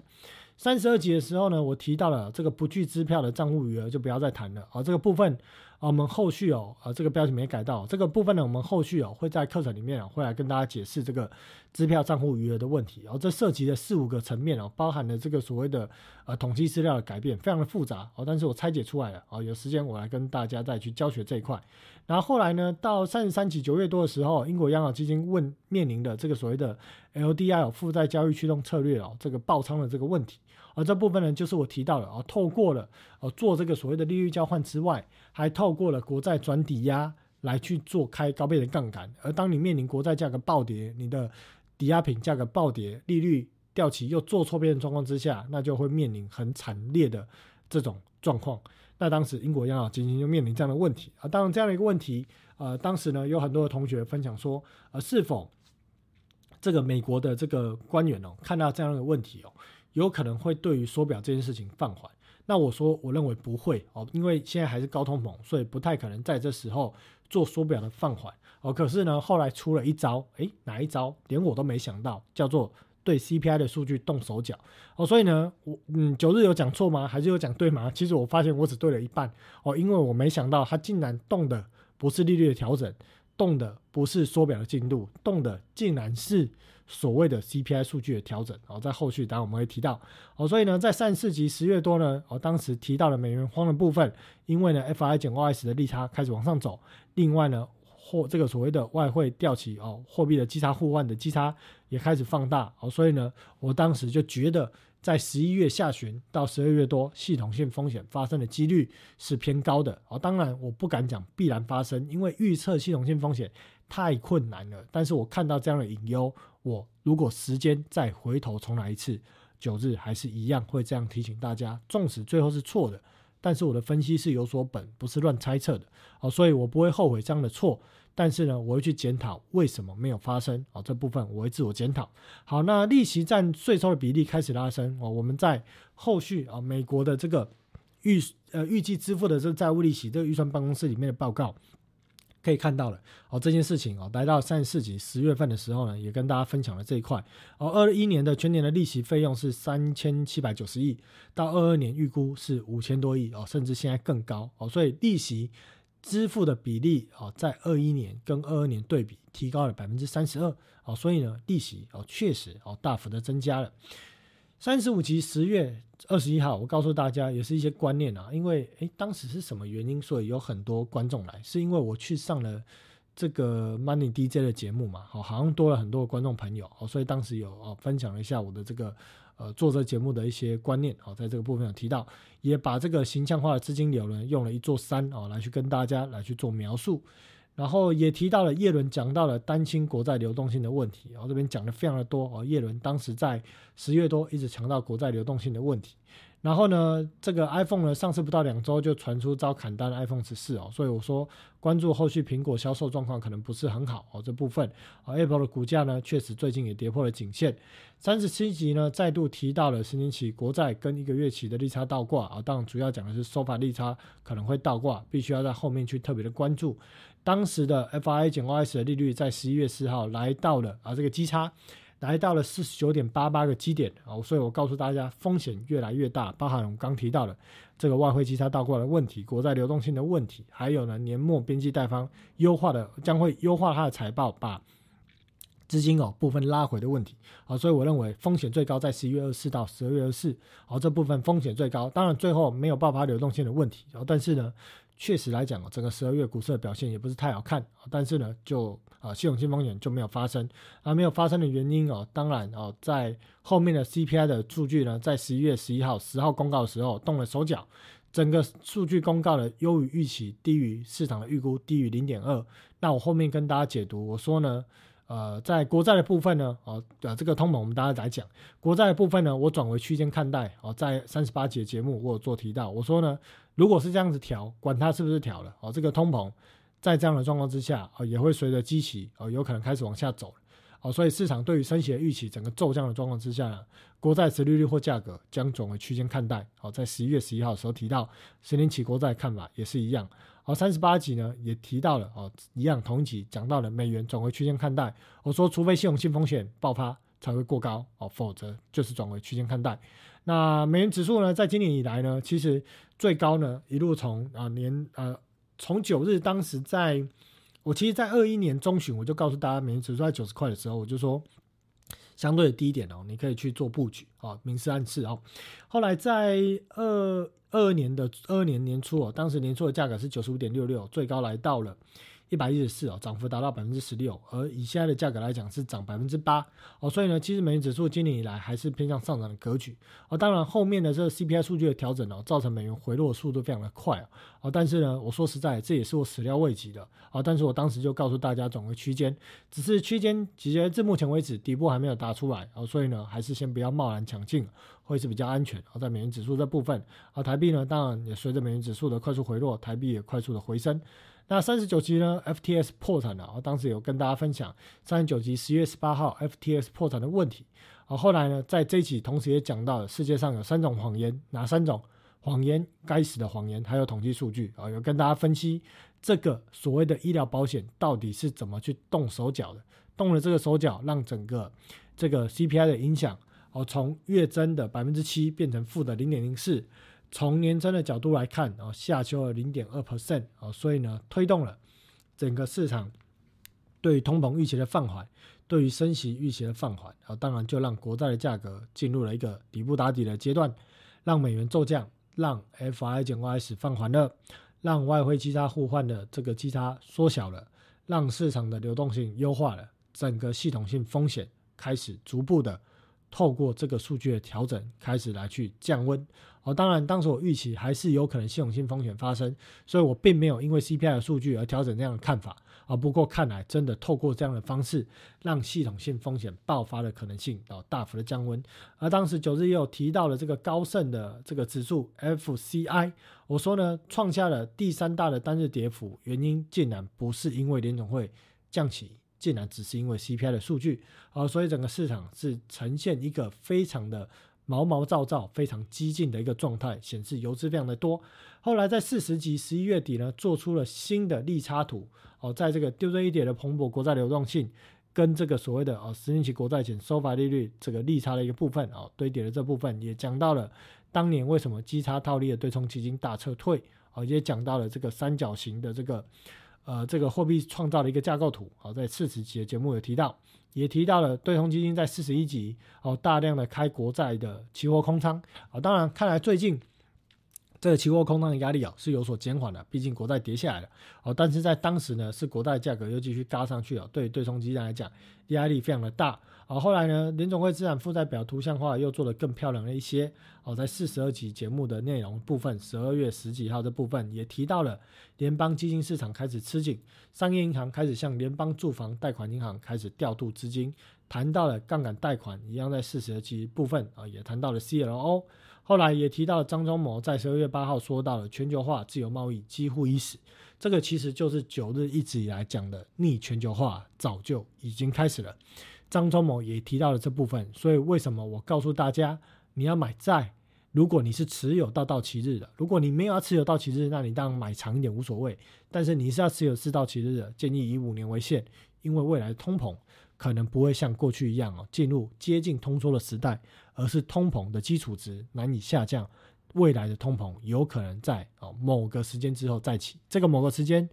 三十二集的时候呢，我提到了这个不具支票的账户余额，就不要再谈了。啊，这个部分啊，我们后续哦，啊，这个标题没改到。这个部分呢，我们后续哦，会在课程里面啊，会来跟大家解释这个支票账户余额的问题。然后这涉及的四五个层面哦，包含了这个所谓的呃统计资料的改变，非常的复杂哦。但是我拆解出来了。哦，有时间我来跟大家再去教学这一块。然后后来呢，到三十三集九月多的时候，英国央行基金问面临的这个所谓的 LDI 负债交易驱动策略哦，这个爆仓的这个问题，而这部分呢，就是我提到的哦，透过了哦做这个所谓的利率交换之外，还透过了国债转抵押来去做开高倍的杠杆。而当你面临国债价格暴跌，你的抵押品价格暴跌，利率掉期又做错边的状况之下，那就会面临很惨烈的这种状况。那当时英国央行基金就面临这样的问题啊，当然这样的一个问题，呃，当时呢有很多的同学分享说，呃，是否这个美国的这个官员哦，看到这样的问题哦，有可能会对于缩表这件事情放缓？那我说我认为不会哦，因为现在还是高通膨，所以不太可能在这时候做缩表的放缓哦。可是呢，后来出了一招，诶，哪一招？连我都没想到，叫做。对 CPI 的数据动手脚哦，所以呢，我嗯九日有讲错吗？还是有讲对吗？其实我发现我只对了一半哦，因为我没想到它竟然动的不是利率的调整，动的不是缩表的进度，动的竟然是所谓的 CPI 数据的调整哦，在后续当然我们会提到哦，所以呢，在上四级十月多呢，哦当时提到了美元荒的部分，因为呢 FI 减 OS 的利差开始往上走，另外呢。或这个所谓的外汇调起哦，货币的基差互换的基差也开始放大哦，所以呢，我当时就觉得在十一月下旬到十二月多，系统性风险发生的几率是偏高的哦。当然，我不敢讲必然发生，因为预测系统性风险太困难了。但是我看到这样的隐忧，我如果时间再回头重来一次，九日还是一样会这样提醒大家，纵使最后是错的，但是我的分析是有所本，不是乱猜测的哦，所以我不会后悔这样的错。但是呢，我会去检讨为什么没有发生啊？这部分我会自我检讨。好，那利息占税收的比例开始拉升哦。我们在后续啊，美国的这个预呃预计支付的这债务利息这个预算办公室里面的报告可以看到了哦。这件事情哦，来到三十四集十月份的时候呢，也跟大家分享了这一块。哦，二一年的全年的利息费用是三千七百九十亿，到二二年预估是五千多亿哦，甚至现在更高哦。所以利息。支付的比例哦，在二一年跟二二年对比提高了百分之三十二哦，所以呢，利息哦确实哦大幅的增加了。三十五集十月二十一号，我告诉大家也是一些观念啊，因为诶，当时是什么原因，所以有很多观众来，是因为我去上了这个 Money DJ 的节目嘛，好，好像多了很多观众朋友，哦，所以当时有哦分享了一下我的这个呃做这节目的一些观念，哦，在这个部分有提到，也把这个形象化的资金流呢，用了一座山啊来去跟大家来去做描述。然后也提到了叶伦讲到了担心国债流动性的问题，然后这边讲的非常的多哦。叶伦当时在十月多一直强调国债流动性的问题。然后呢，这个 iPhone 呢上市不到两周就传出遭砍单的 iPhone 十四哦，所以我说关注后续苹果销售状况可能不是很好哦。这部分啊，Apple 的股价呢确实最近也跌破了颈线。三十七集呢再度提到了十年期国债跟一个月期的利差倒挂啊，当然主要讲的是收盘利差可能会倒挂，必须要在后面去特别的关注。当时的 F I 减 OS 的利率在十一月四号来到了啊这个基差。来到了四十九点八八个基点哦，所以我告诉大家，风险越来越大，包含我们刚提到的这个外汇基差倒挂的问题、国债流动性的问题，还有呢年末边际贷方优化的将会优化它的财报，把资金哦部分拉回的问题啊，所以我认为风险最高在十一月二十四到十二月二十四，好这部分风险最高，当然最后没有爆发流动性的问题，然后但是呢。确实来讲，整个十二月股市的表现也不是太好看但是呢，就啊系统性风险就没有发生啊，没有发生的原因哦，当然哦，在后面的 CPI 的数据呢，在十一月十一号十号公告的时候动了手脚，整个数据公告的优于预期，低于市场的预估，低于零点二。那我后面跟大家解读，我说呢。呃，在国债的部分呢，哦，呃，这个通膨我们大家来讲，国债的部分呢，我转为区间看待。哦，在三十八节节目我有做提到，我说呢，如果是这样子调，管它是不是调了，哦，这个通膨在这样的状况之下，哦，也会随着基期，哦，有可能开始往下走。哦，所以市场对于升息的预期，整个骤降的状况之下呢，国债殖利率或价格将转为区间看待。哦，在十一月十一号的时候提到十年期国债看法也是一样。好，三十八集呢也提到了哦，一样同一集讲到了美元转为区间看待。我说，除非系统性风险爆发才会过高哦，否则就是转为区间看待。那美元指数呢，在今年以来呢，其实最高呢一路从啊年呃从九日当时在，我其实，在二一年中旬我就告诉大家，美元指数在九十块的时候，我就说相对的低点哦，你可以去做布局啊，明示暗示哦。后来在二。二年的二二年年初哦，当时年初的价格是九十五点六六，最高来到了一百一十四哦，涨幅达到百分之十六。而以现在的价格来讲，是涨百分之八哦。所以呢，其实美元指数今年以来还是偏向上涨的格局哦。当然，后面的这个 CPI 数据的调整哦，造成美元回落的速度非常的快哦。但是呢，我说实在，这也是我始料未及的啊。但是我当时就告诉大家，总个区间，只是区间，其实至目前为止底部还没有达出来哦。所以呢，还是先不要贸然抢进。会是比较安全啊，在美元指数这部分，啊，台币呢，当然也随着美元指数的快速回落，台币也快速的回升。那三十九集呢，FTS 破产了，我当时有跟大家分享三十九集十月十八号 FTS 破产的问题。啊，后来呢，在这一期同时也讲到了世界上有三种谎言，哪三种谎言？该死的谎言，还有统计数据啊，有跟大家分析这个所谓的医疗保险到底是怎么去动手脚的，动了这个手脚，让整个这个 CPI 的影响。哦，从月增的百分之七变成负的零点零四，从年增的角度来看，哦，下修了零点二 percent，哦，所以呢，推动了整个市场对于通膨预期的放缓，对于升息预期的放缓，啊，当然就让国债的价格进入了一个底部打底的阶段，让美元骤降，让 F I 减 Y S 放缓了，让外汇基差互换的这个基差缩小了，让市场的流动性优化了，整个系统性风险开始逐步的。透过这个数据的调整，开始来去降温。哦，当然，当时我预期还是有可能系统性风险发生，所以我并没有因为 CPI 的数据而调整这样的看法。啊，不过看来真的透过这样的方式，让系统性风险爆发的可能性哦大幅的降温。而当时九日也有提到了这个高盛的这个指数 FCI，我说呢，创下了第三大的单日跌幅，原因竟然不是因为联总会降息。竟然只是因为 CPI 的数据啊，所以整个市场是呈现一个非常的毛毛躁躁、非常激进的一个状态，显示游资非常的多。后来在四十级十一月底呢，做出了新的利差图哦，在这个丢这一点的蓬勃国债流动性跟这个所谓的哦十年期国债前收发利率这个利差的一个部分哦，堆叠的这部分也讲到了当年为什么基差套利的对冲基金大撤退哦，也讲到了这个三角形的这个。呃这个货币创造的一个架构图，好，在四十集的节目有提到，也提到了对冲基金在四十一集哦大量的开国债的期货空仓，啊，当然看来最近。这个期货空仓的压力啊是有所减缓的，毕竟国债跌下来了哦。但是在当时呢，是国债价格又继续嘎上去了，对对冲基金来讲压力非常的大啊。后来呢，联总会资产负债表图像化又做得更漂亮了一些哦。在四十二集节目的内容部分，十二月十几号的部分也提到了联邦基金市场开始吃紧，商业银行开始向联邦住房贷款银行开始调度资金，谈到了杠杆贷款一样，在四十二集部分啊也谈到了 CLO。后来也提到张忠谋在十二月八号说到了全球化、自由贸易几乎已死，这个其实就是九日一直以来讲的逆全球化早就已经开始了。张忠谋也提到了这部分，所以为什么我告诉大家你要买债？如果你是持有到到期日的，如果你没有要持有到期日，那你当然买长一点无所谓。但是你是要持有四到期日的，建议以五年为限，因为未来通膨。可能不会像过去一样哦，进入接近通缩的时代，而是通膨的基础值难以下降，未来的通膨有可能在哦某个时间之后再起，这个某个时间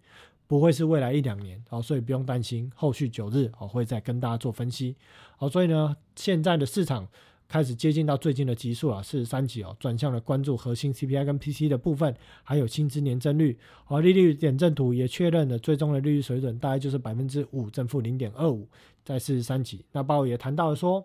不会是未来一两年哦，所以不用担心，后续九日哦会再跟大家做分析，好，所以呢现在的市场。开始接近到最近的级数啊，四十三级哦，转向了关注核心 CPI 跟 PC 的部分，还有薪资年增率。而利率点阵图也确认了最终的利率水准大概就是百分之五正负零点二五，在四十三级。那鲍也谈到了说，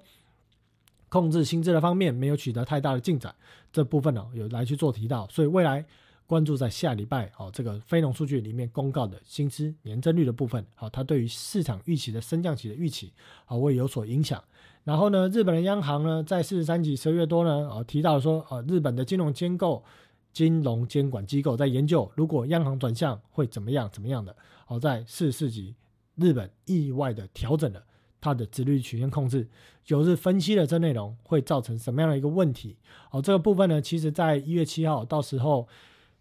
控制薪资的方面没有取得太大的进展，这部分呢有来去做提到，所以未来关注在下礼拜哦这个非农数据里面公告的薪资年增率的部分，好，它对于市场预期的升降期的预期啊会有所影响。然后呢，日本的央行呢，在四十三集十二月多呢，哦提到说，呃，日本的金融监构、金融监管机构在研究，如果央行转向会怎么样，怎么样的？哦，在四十四集，日本意外的调整了它的直率曲线控制，就是分析了这内容会造成什么样的一个问题？哦，这个部分呢，其实在一月七号，到时候。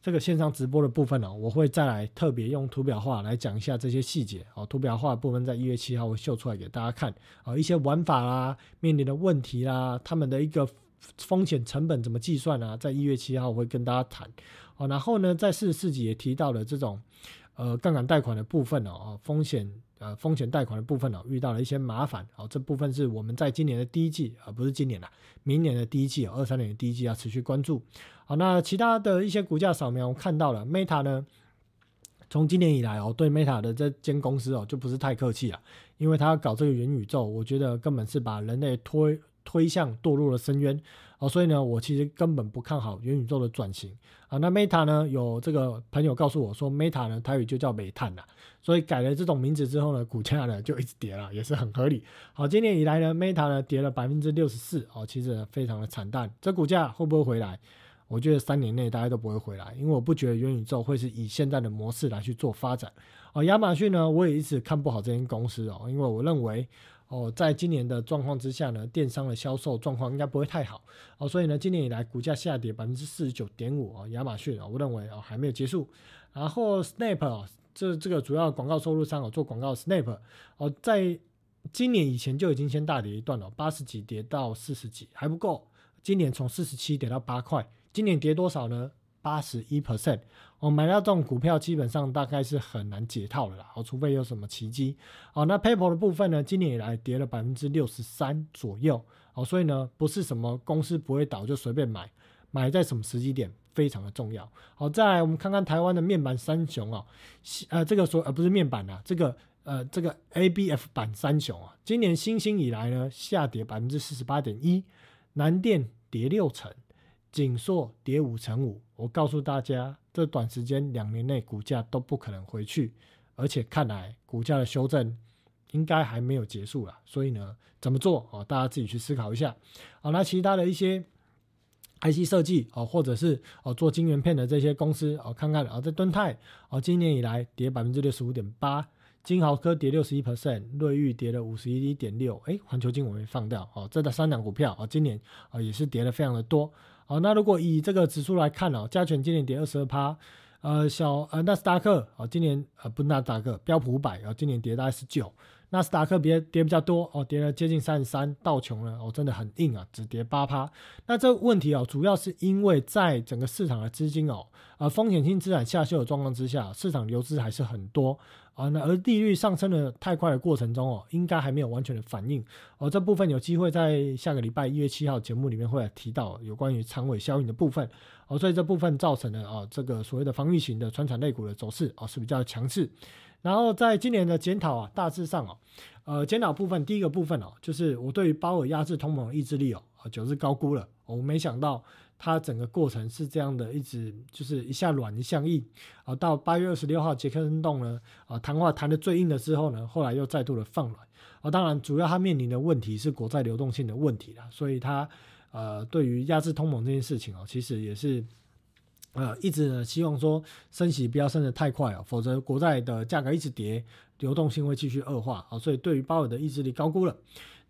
这个线上直播的部分呢，我会再来特别用图表化来讲一下这些细节。哦，图表化部分在一月七号会秀出来给大家看。啊，一些玩法啦，面临的问题啦，他们的一个风险成本怎么计算啊，在一月七号我会跟大家谈。哦，然后呢，在四十四集也提到了这种呃杠杆贷款的部分哦，风险。呃，风险贷款的部分呢，遇到了一些麻烦，好，这部分是我们在今年的第一季，而不是今年的，明年的第一季，二三年的第一季要持续关注。好，那其他的一些股价扫描，我看到了，Meta 呢，从今年以来哦，对 Meta 的这间公司哦，就不是太客气了，因为他搞这个元宇宙，我觉得根本是把人类推推向堕落的深渊。哦，所以呢，我其实根本不看好元宇宙的转型啊。那 Meta 呢，有这个朋友告诉我说，Meta 呢，台语就叫煤炭了。所以改了这种名字之后呢，股价呢就一直跌了，也是很合理。好，今年以来呢，Meta 呢跌了百分之六十四，哦，其实非常的惨淡。这股价会不会回来？我觉得三年内大家都不会回来，因为我不觉得元宇宙会是以现在的模式来去做发展。哦，亚马逊呢，我也一直看不好这间公司哦，因为我认为。哦，在今年的状况之下呢，电商的销售状况应该不会太好哦，所以呢，今年以来股价下跌百分之四十九点五啊，亚马逊啊，我认为啊还没有结束。然后 Snap 啊，这这个主要广告收入商哦，做广告 Snap 哦，在今年以前就已经先大跌一段了，八十几跌到四十几还不够，今年从四十七跌到八块，今年跌多少呢？八十一 percent，我买到这种股票基本上大概是很难解套的啦，哦，除非有什么奇迹。好，那 PayPal 的部分呢，今年以来跌了百分之六十三左右，哦，所以呢，不是什么公司不会倒就随便买，买在什么时机点非常的重要。好，再来我们看看台湾的面板三雄哦，呃，这个说呃不是面板啊，这个呃这个 ABF 版三雄啊，今年新兴以来呢下跌百分之四十八点一，南电跌六成。锦硕跌五成五，我告诉大家，这短时间两年内股价都不可能回去，而且看来股价的修正应该还没有结束了。所以呢，怎么做哦？大家自己去思考一下。好，那其他的一些 IC 设计哦，或者是哦做晶圆片的这些公司哦，看看啊，在敦泰哦，今年以来跌百分之六十五点八，金豪科跌六十一 percent，瑞昱跌了五十一点六，哎，环球金我没放掉哦，这的三档股票哦，今年啊也是跌的非常的多。好，那如果以这个指数来看哦，加权今年跌二十二趴，呃，小呃纳斯达克哦，今年呃不纳斯达克标普五百，啊今年跌大概十九，纳斯达克跌跌比较多哦，跌了接近三十三，道琼呢哦真的很硬啊，只跌八趴。那这个问题哦，主要是因为在整个市场的资金哦，呃风险性资产下修的状况之下，市场流资还是很多啊。那而利率上升的太快的过程中哦，应该还没有完全的反应哦。这部分有机会在下个礼拜一月七号节目里面会提到有关于长尾效应的部分哦，所以这部分造成了啊这个所谓的防御型的穿产类股的走势哦是比较强势。然后在今年的检讨啊，大致上哦，呃，检讨部分第一个部分哦，就是我对于鲍尔压制通膨的意志力哦，啊，就是高估了。我没想到它整个过程是这样的，一直就是一下软一下硬啊。到八月二十六号杰克森洞呢，啊，谈话谈的最硬的时候呢，后来又再度的放软。啊，当然主要他面临的问题是国债流动性的问题啦，所以他呃，对于压制通膨这件事情哦，其实也是。呃，一直呢希望说升息不要升得太快哦，否则国债的价格一直跌，流动性会继续恶化啊。所以对于鲍尔的意志力高估了，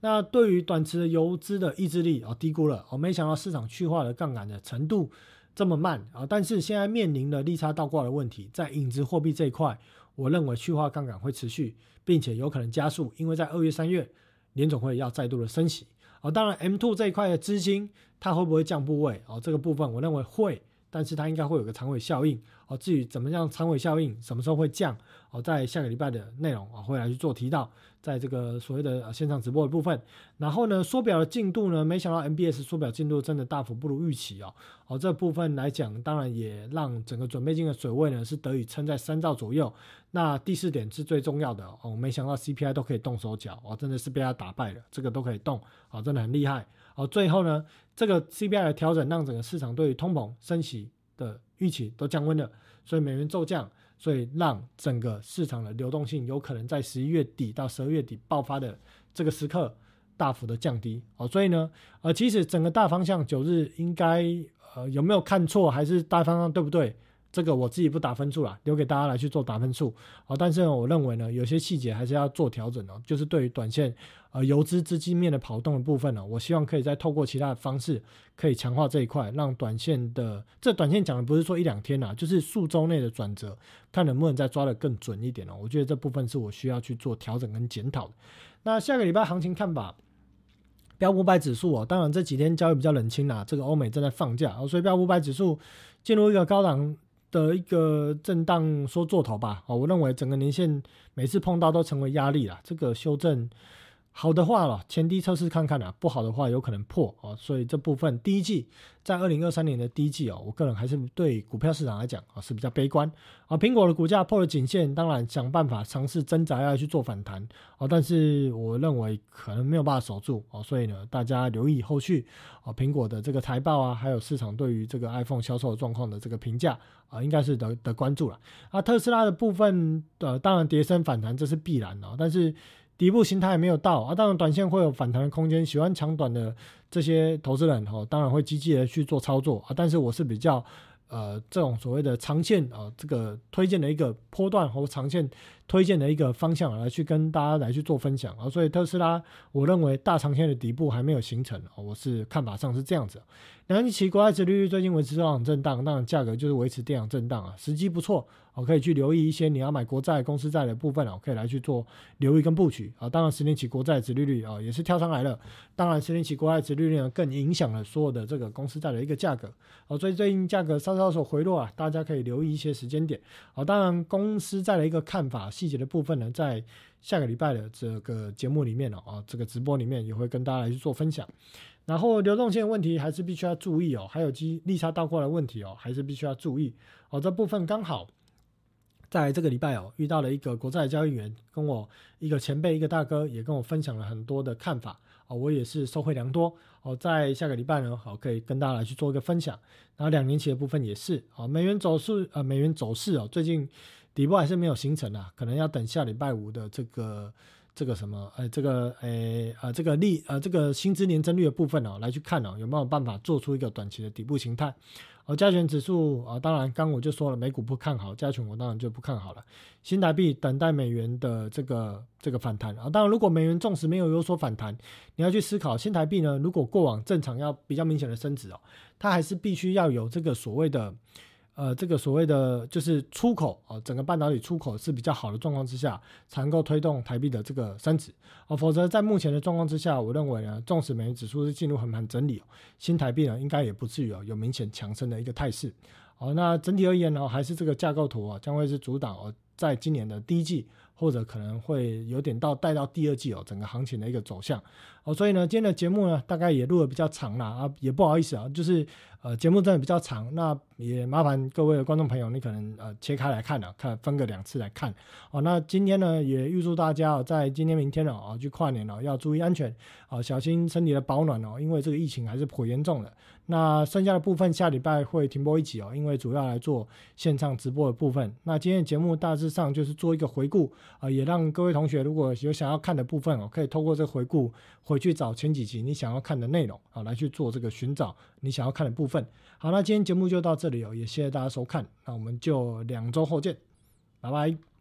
那对于短期的游资的意志力啊低估了。我没想到市场去化的杠杆的程度这么慢啊。但是现在面临的利差倒挂的问题，在影子货币这一块，我认为去化杠杆会持续，并且有可能加速，因为在二月、三月联总会要再度的升息啊。当然，M two 这一块的资金它会不会降部位啊？这个部分我认为会。但是它应该会有个长尾效应哦。至于怎么样长尾效应，什么时候会降哦，在下个礼拜的内容啊会来去做提到，在这个所谓的线上直播的部分。然后呢，缩表的进度呢，没想到 MBS 缩表进度真的大幅不如预期哦。哦，这部分来讲，当然也让整个准备金的水位呢是得以撑在三兆左右。那第四点是最重要的哦，没想到 CPI 都可以动手脚哦，真的是被他打败了，这个都可以动哦，真的很厉害。哦，最后呢，这个 CPI 的调整让整个市场对于通膨升息的预期都降温了，所以美元骤降，所以让整个市场的流动性有可能在十一月底到十二月底爆发的这个时刻大幅的降低。哦，所以呢，呃，其实整个大方向九日应该呃有没有看错，还是大方向对不对？这个我自己不打分数了，留给大家来去做打分数。好，但是呢，我认为呢，有些细节还是要做调整哦。就是对于短线呃游资资金面的跑动的部分呢，我希望可以再透过其他的方式，可以强化这一块，让短线的这短线讲的不是说一两天啦，就是数周内的转折，看能不能再抓的更准一点哦。我觉得这部分是我需要去做调整跟检讨的。那下个礼拜行情看法，标五百指数哦，当然这几天交易比较冷清啦，这个欧美正在放假哦，所以标五百指数进入一个高档。的一个震荡说做头吧，哦，我认为整个年线每次碰到都成为压力了，这个修正。好的话了，前低测试看看啊；不好的话，有可能破哦。所以这部分第一季在二零二三年的第一季哦，我个人还是对股票市场来讲啊是比较悲观啊。苹果的股价破了颈线，当然想办法尝试挣扎要去做反弹哦，但是我认为可能没有办法守住哦。所以呢，大家留意后续啊，苹果的这个财报啊，还有市场对于这个 iPhone 销售状况的这个评价啊，应该是得得关注了啊。特斯拉的部分呃，当然跌升反弹这是必然的，但是。底部形态没有到啊，当然短线会有反弹的空间。喜欢抢短的这些投资人哦，当然会积极的去做操作啊。但是我是比较呃这种所谓的长线啊，这个推荐的一个波段和长线推荐的一个方向来去跟大家来去做分享啊。所以特斯拉，我认为大长线的底部还没有形成啊，我是看法上是这样子。两年期国债殖利率最近维持这样震荡，当然价格就是维持这样震荡啊，时机不错。我可以去留意一些你要买国债、公司债的部分哦，可以来去做留意跟布局啊。当然，十年期国债殖利率啊也是跳上来了。当然，十年期国债殖利率呢更影响了所有的这个公司债的一个价格啊。所以最近价格稍稍有所回落啊，大家可以留意一些时间点啊。当然，公司债的一个看法细节的部分呢，在下个礼拜的这个节目里面哦啊，这个直播里面也会跟大家来去做分享。然后流动性问题还是必须要注意哦，还有基利差倒挂的问题哦，还是必须要注意哦。这部分刚好。在这个礼拜哦，遇到了一个国债交易员，跟我一个前辈，一个大哥，也跟我分享了很多的看法哦，我也是收获良多哦。在下个礼拜呢，好可以跟大家来去做一个分享。然后两年期的部分也是哦，美元走势呃，美元走势哦，最近底部还是没有形成啊，可能要等下礼拜五的这个这个什么呃，这个诶呃这个利呃这个薪资年增率的部分哦，来去看哦，有没有办法做出一个短期的底部形态。哦，加权指数啊，当然刚我就说了，美股不看好，加权我当然就不看好了。新台币等待美元的这个这个反弹啊，当然如果美元纵使没有有所反弹，你要去思考新台币呢，如果过往正常要比较明显的升值哦，它还是必须要有这个所谓的呃这个所谓的就是出口啊，整个半导体出口是比较好的状况之下，才能够推动台币的这个升值哦。否则在目前的状况之下，我认为呢，纵使美元指数是进入横盘整理，新台币呢应该也不至于哦有明显强升的一个态势。哦，那整体而言呢，还是这个架构图啊，将会是主导，在今年的第一季。或者可能会有点到带到第二季哦，整个行情的一个走向哦，所以呢，今天的节目呢，大概也录的比较长了啊，也不好意思啊，就是呃，节目真的比较长，那也麻烦各位的观众朋友，你可能呃切开来看了，看分个两次来看哦。那今天呢，也预祝大家哦在今天、明天哦，去跨年哦，要注意安全啊，小心身体的保暖哦，因为这个疫情还是颇严重的。那剩下的部分下礼拜会停播一集哦，因为主要来做线上直播的部分。那今天的节目大致上就是做一个回顾啊，也让各位同学如果有想要看的部分哦，可以透过这个回顾回去找前几集你想要看的内容啊，来去做这个寻找你想要看的部分。好，那今天节目就到这里哦，也谢谢大家收看，那我们就两周后见，拜拜。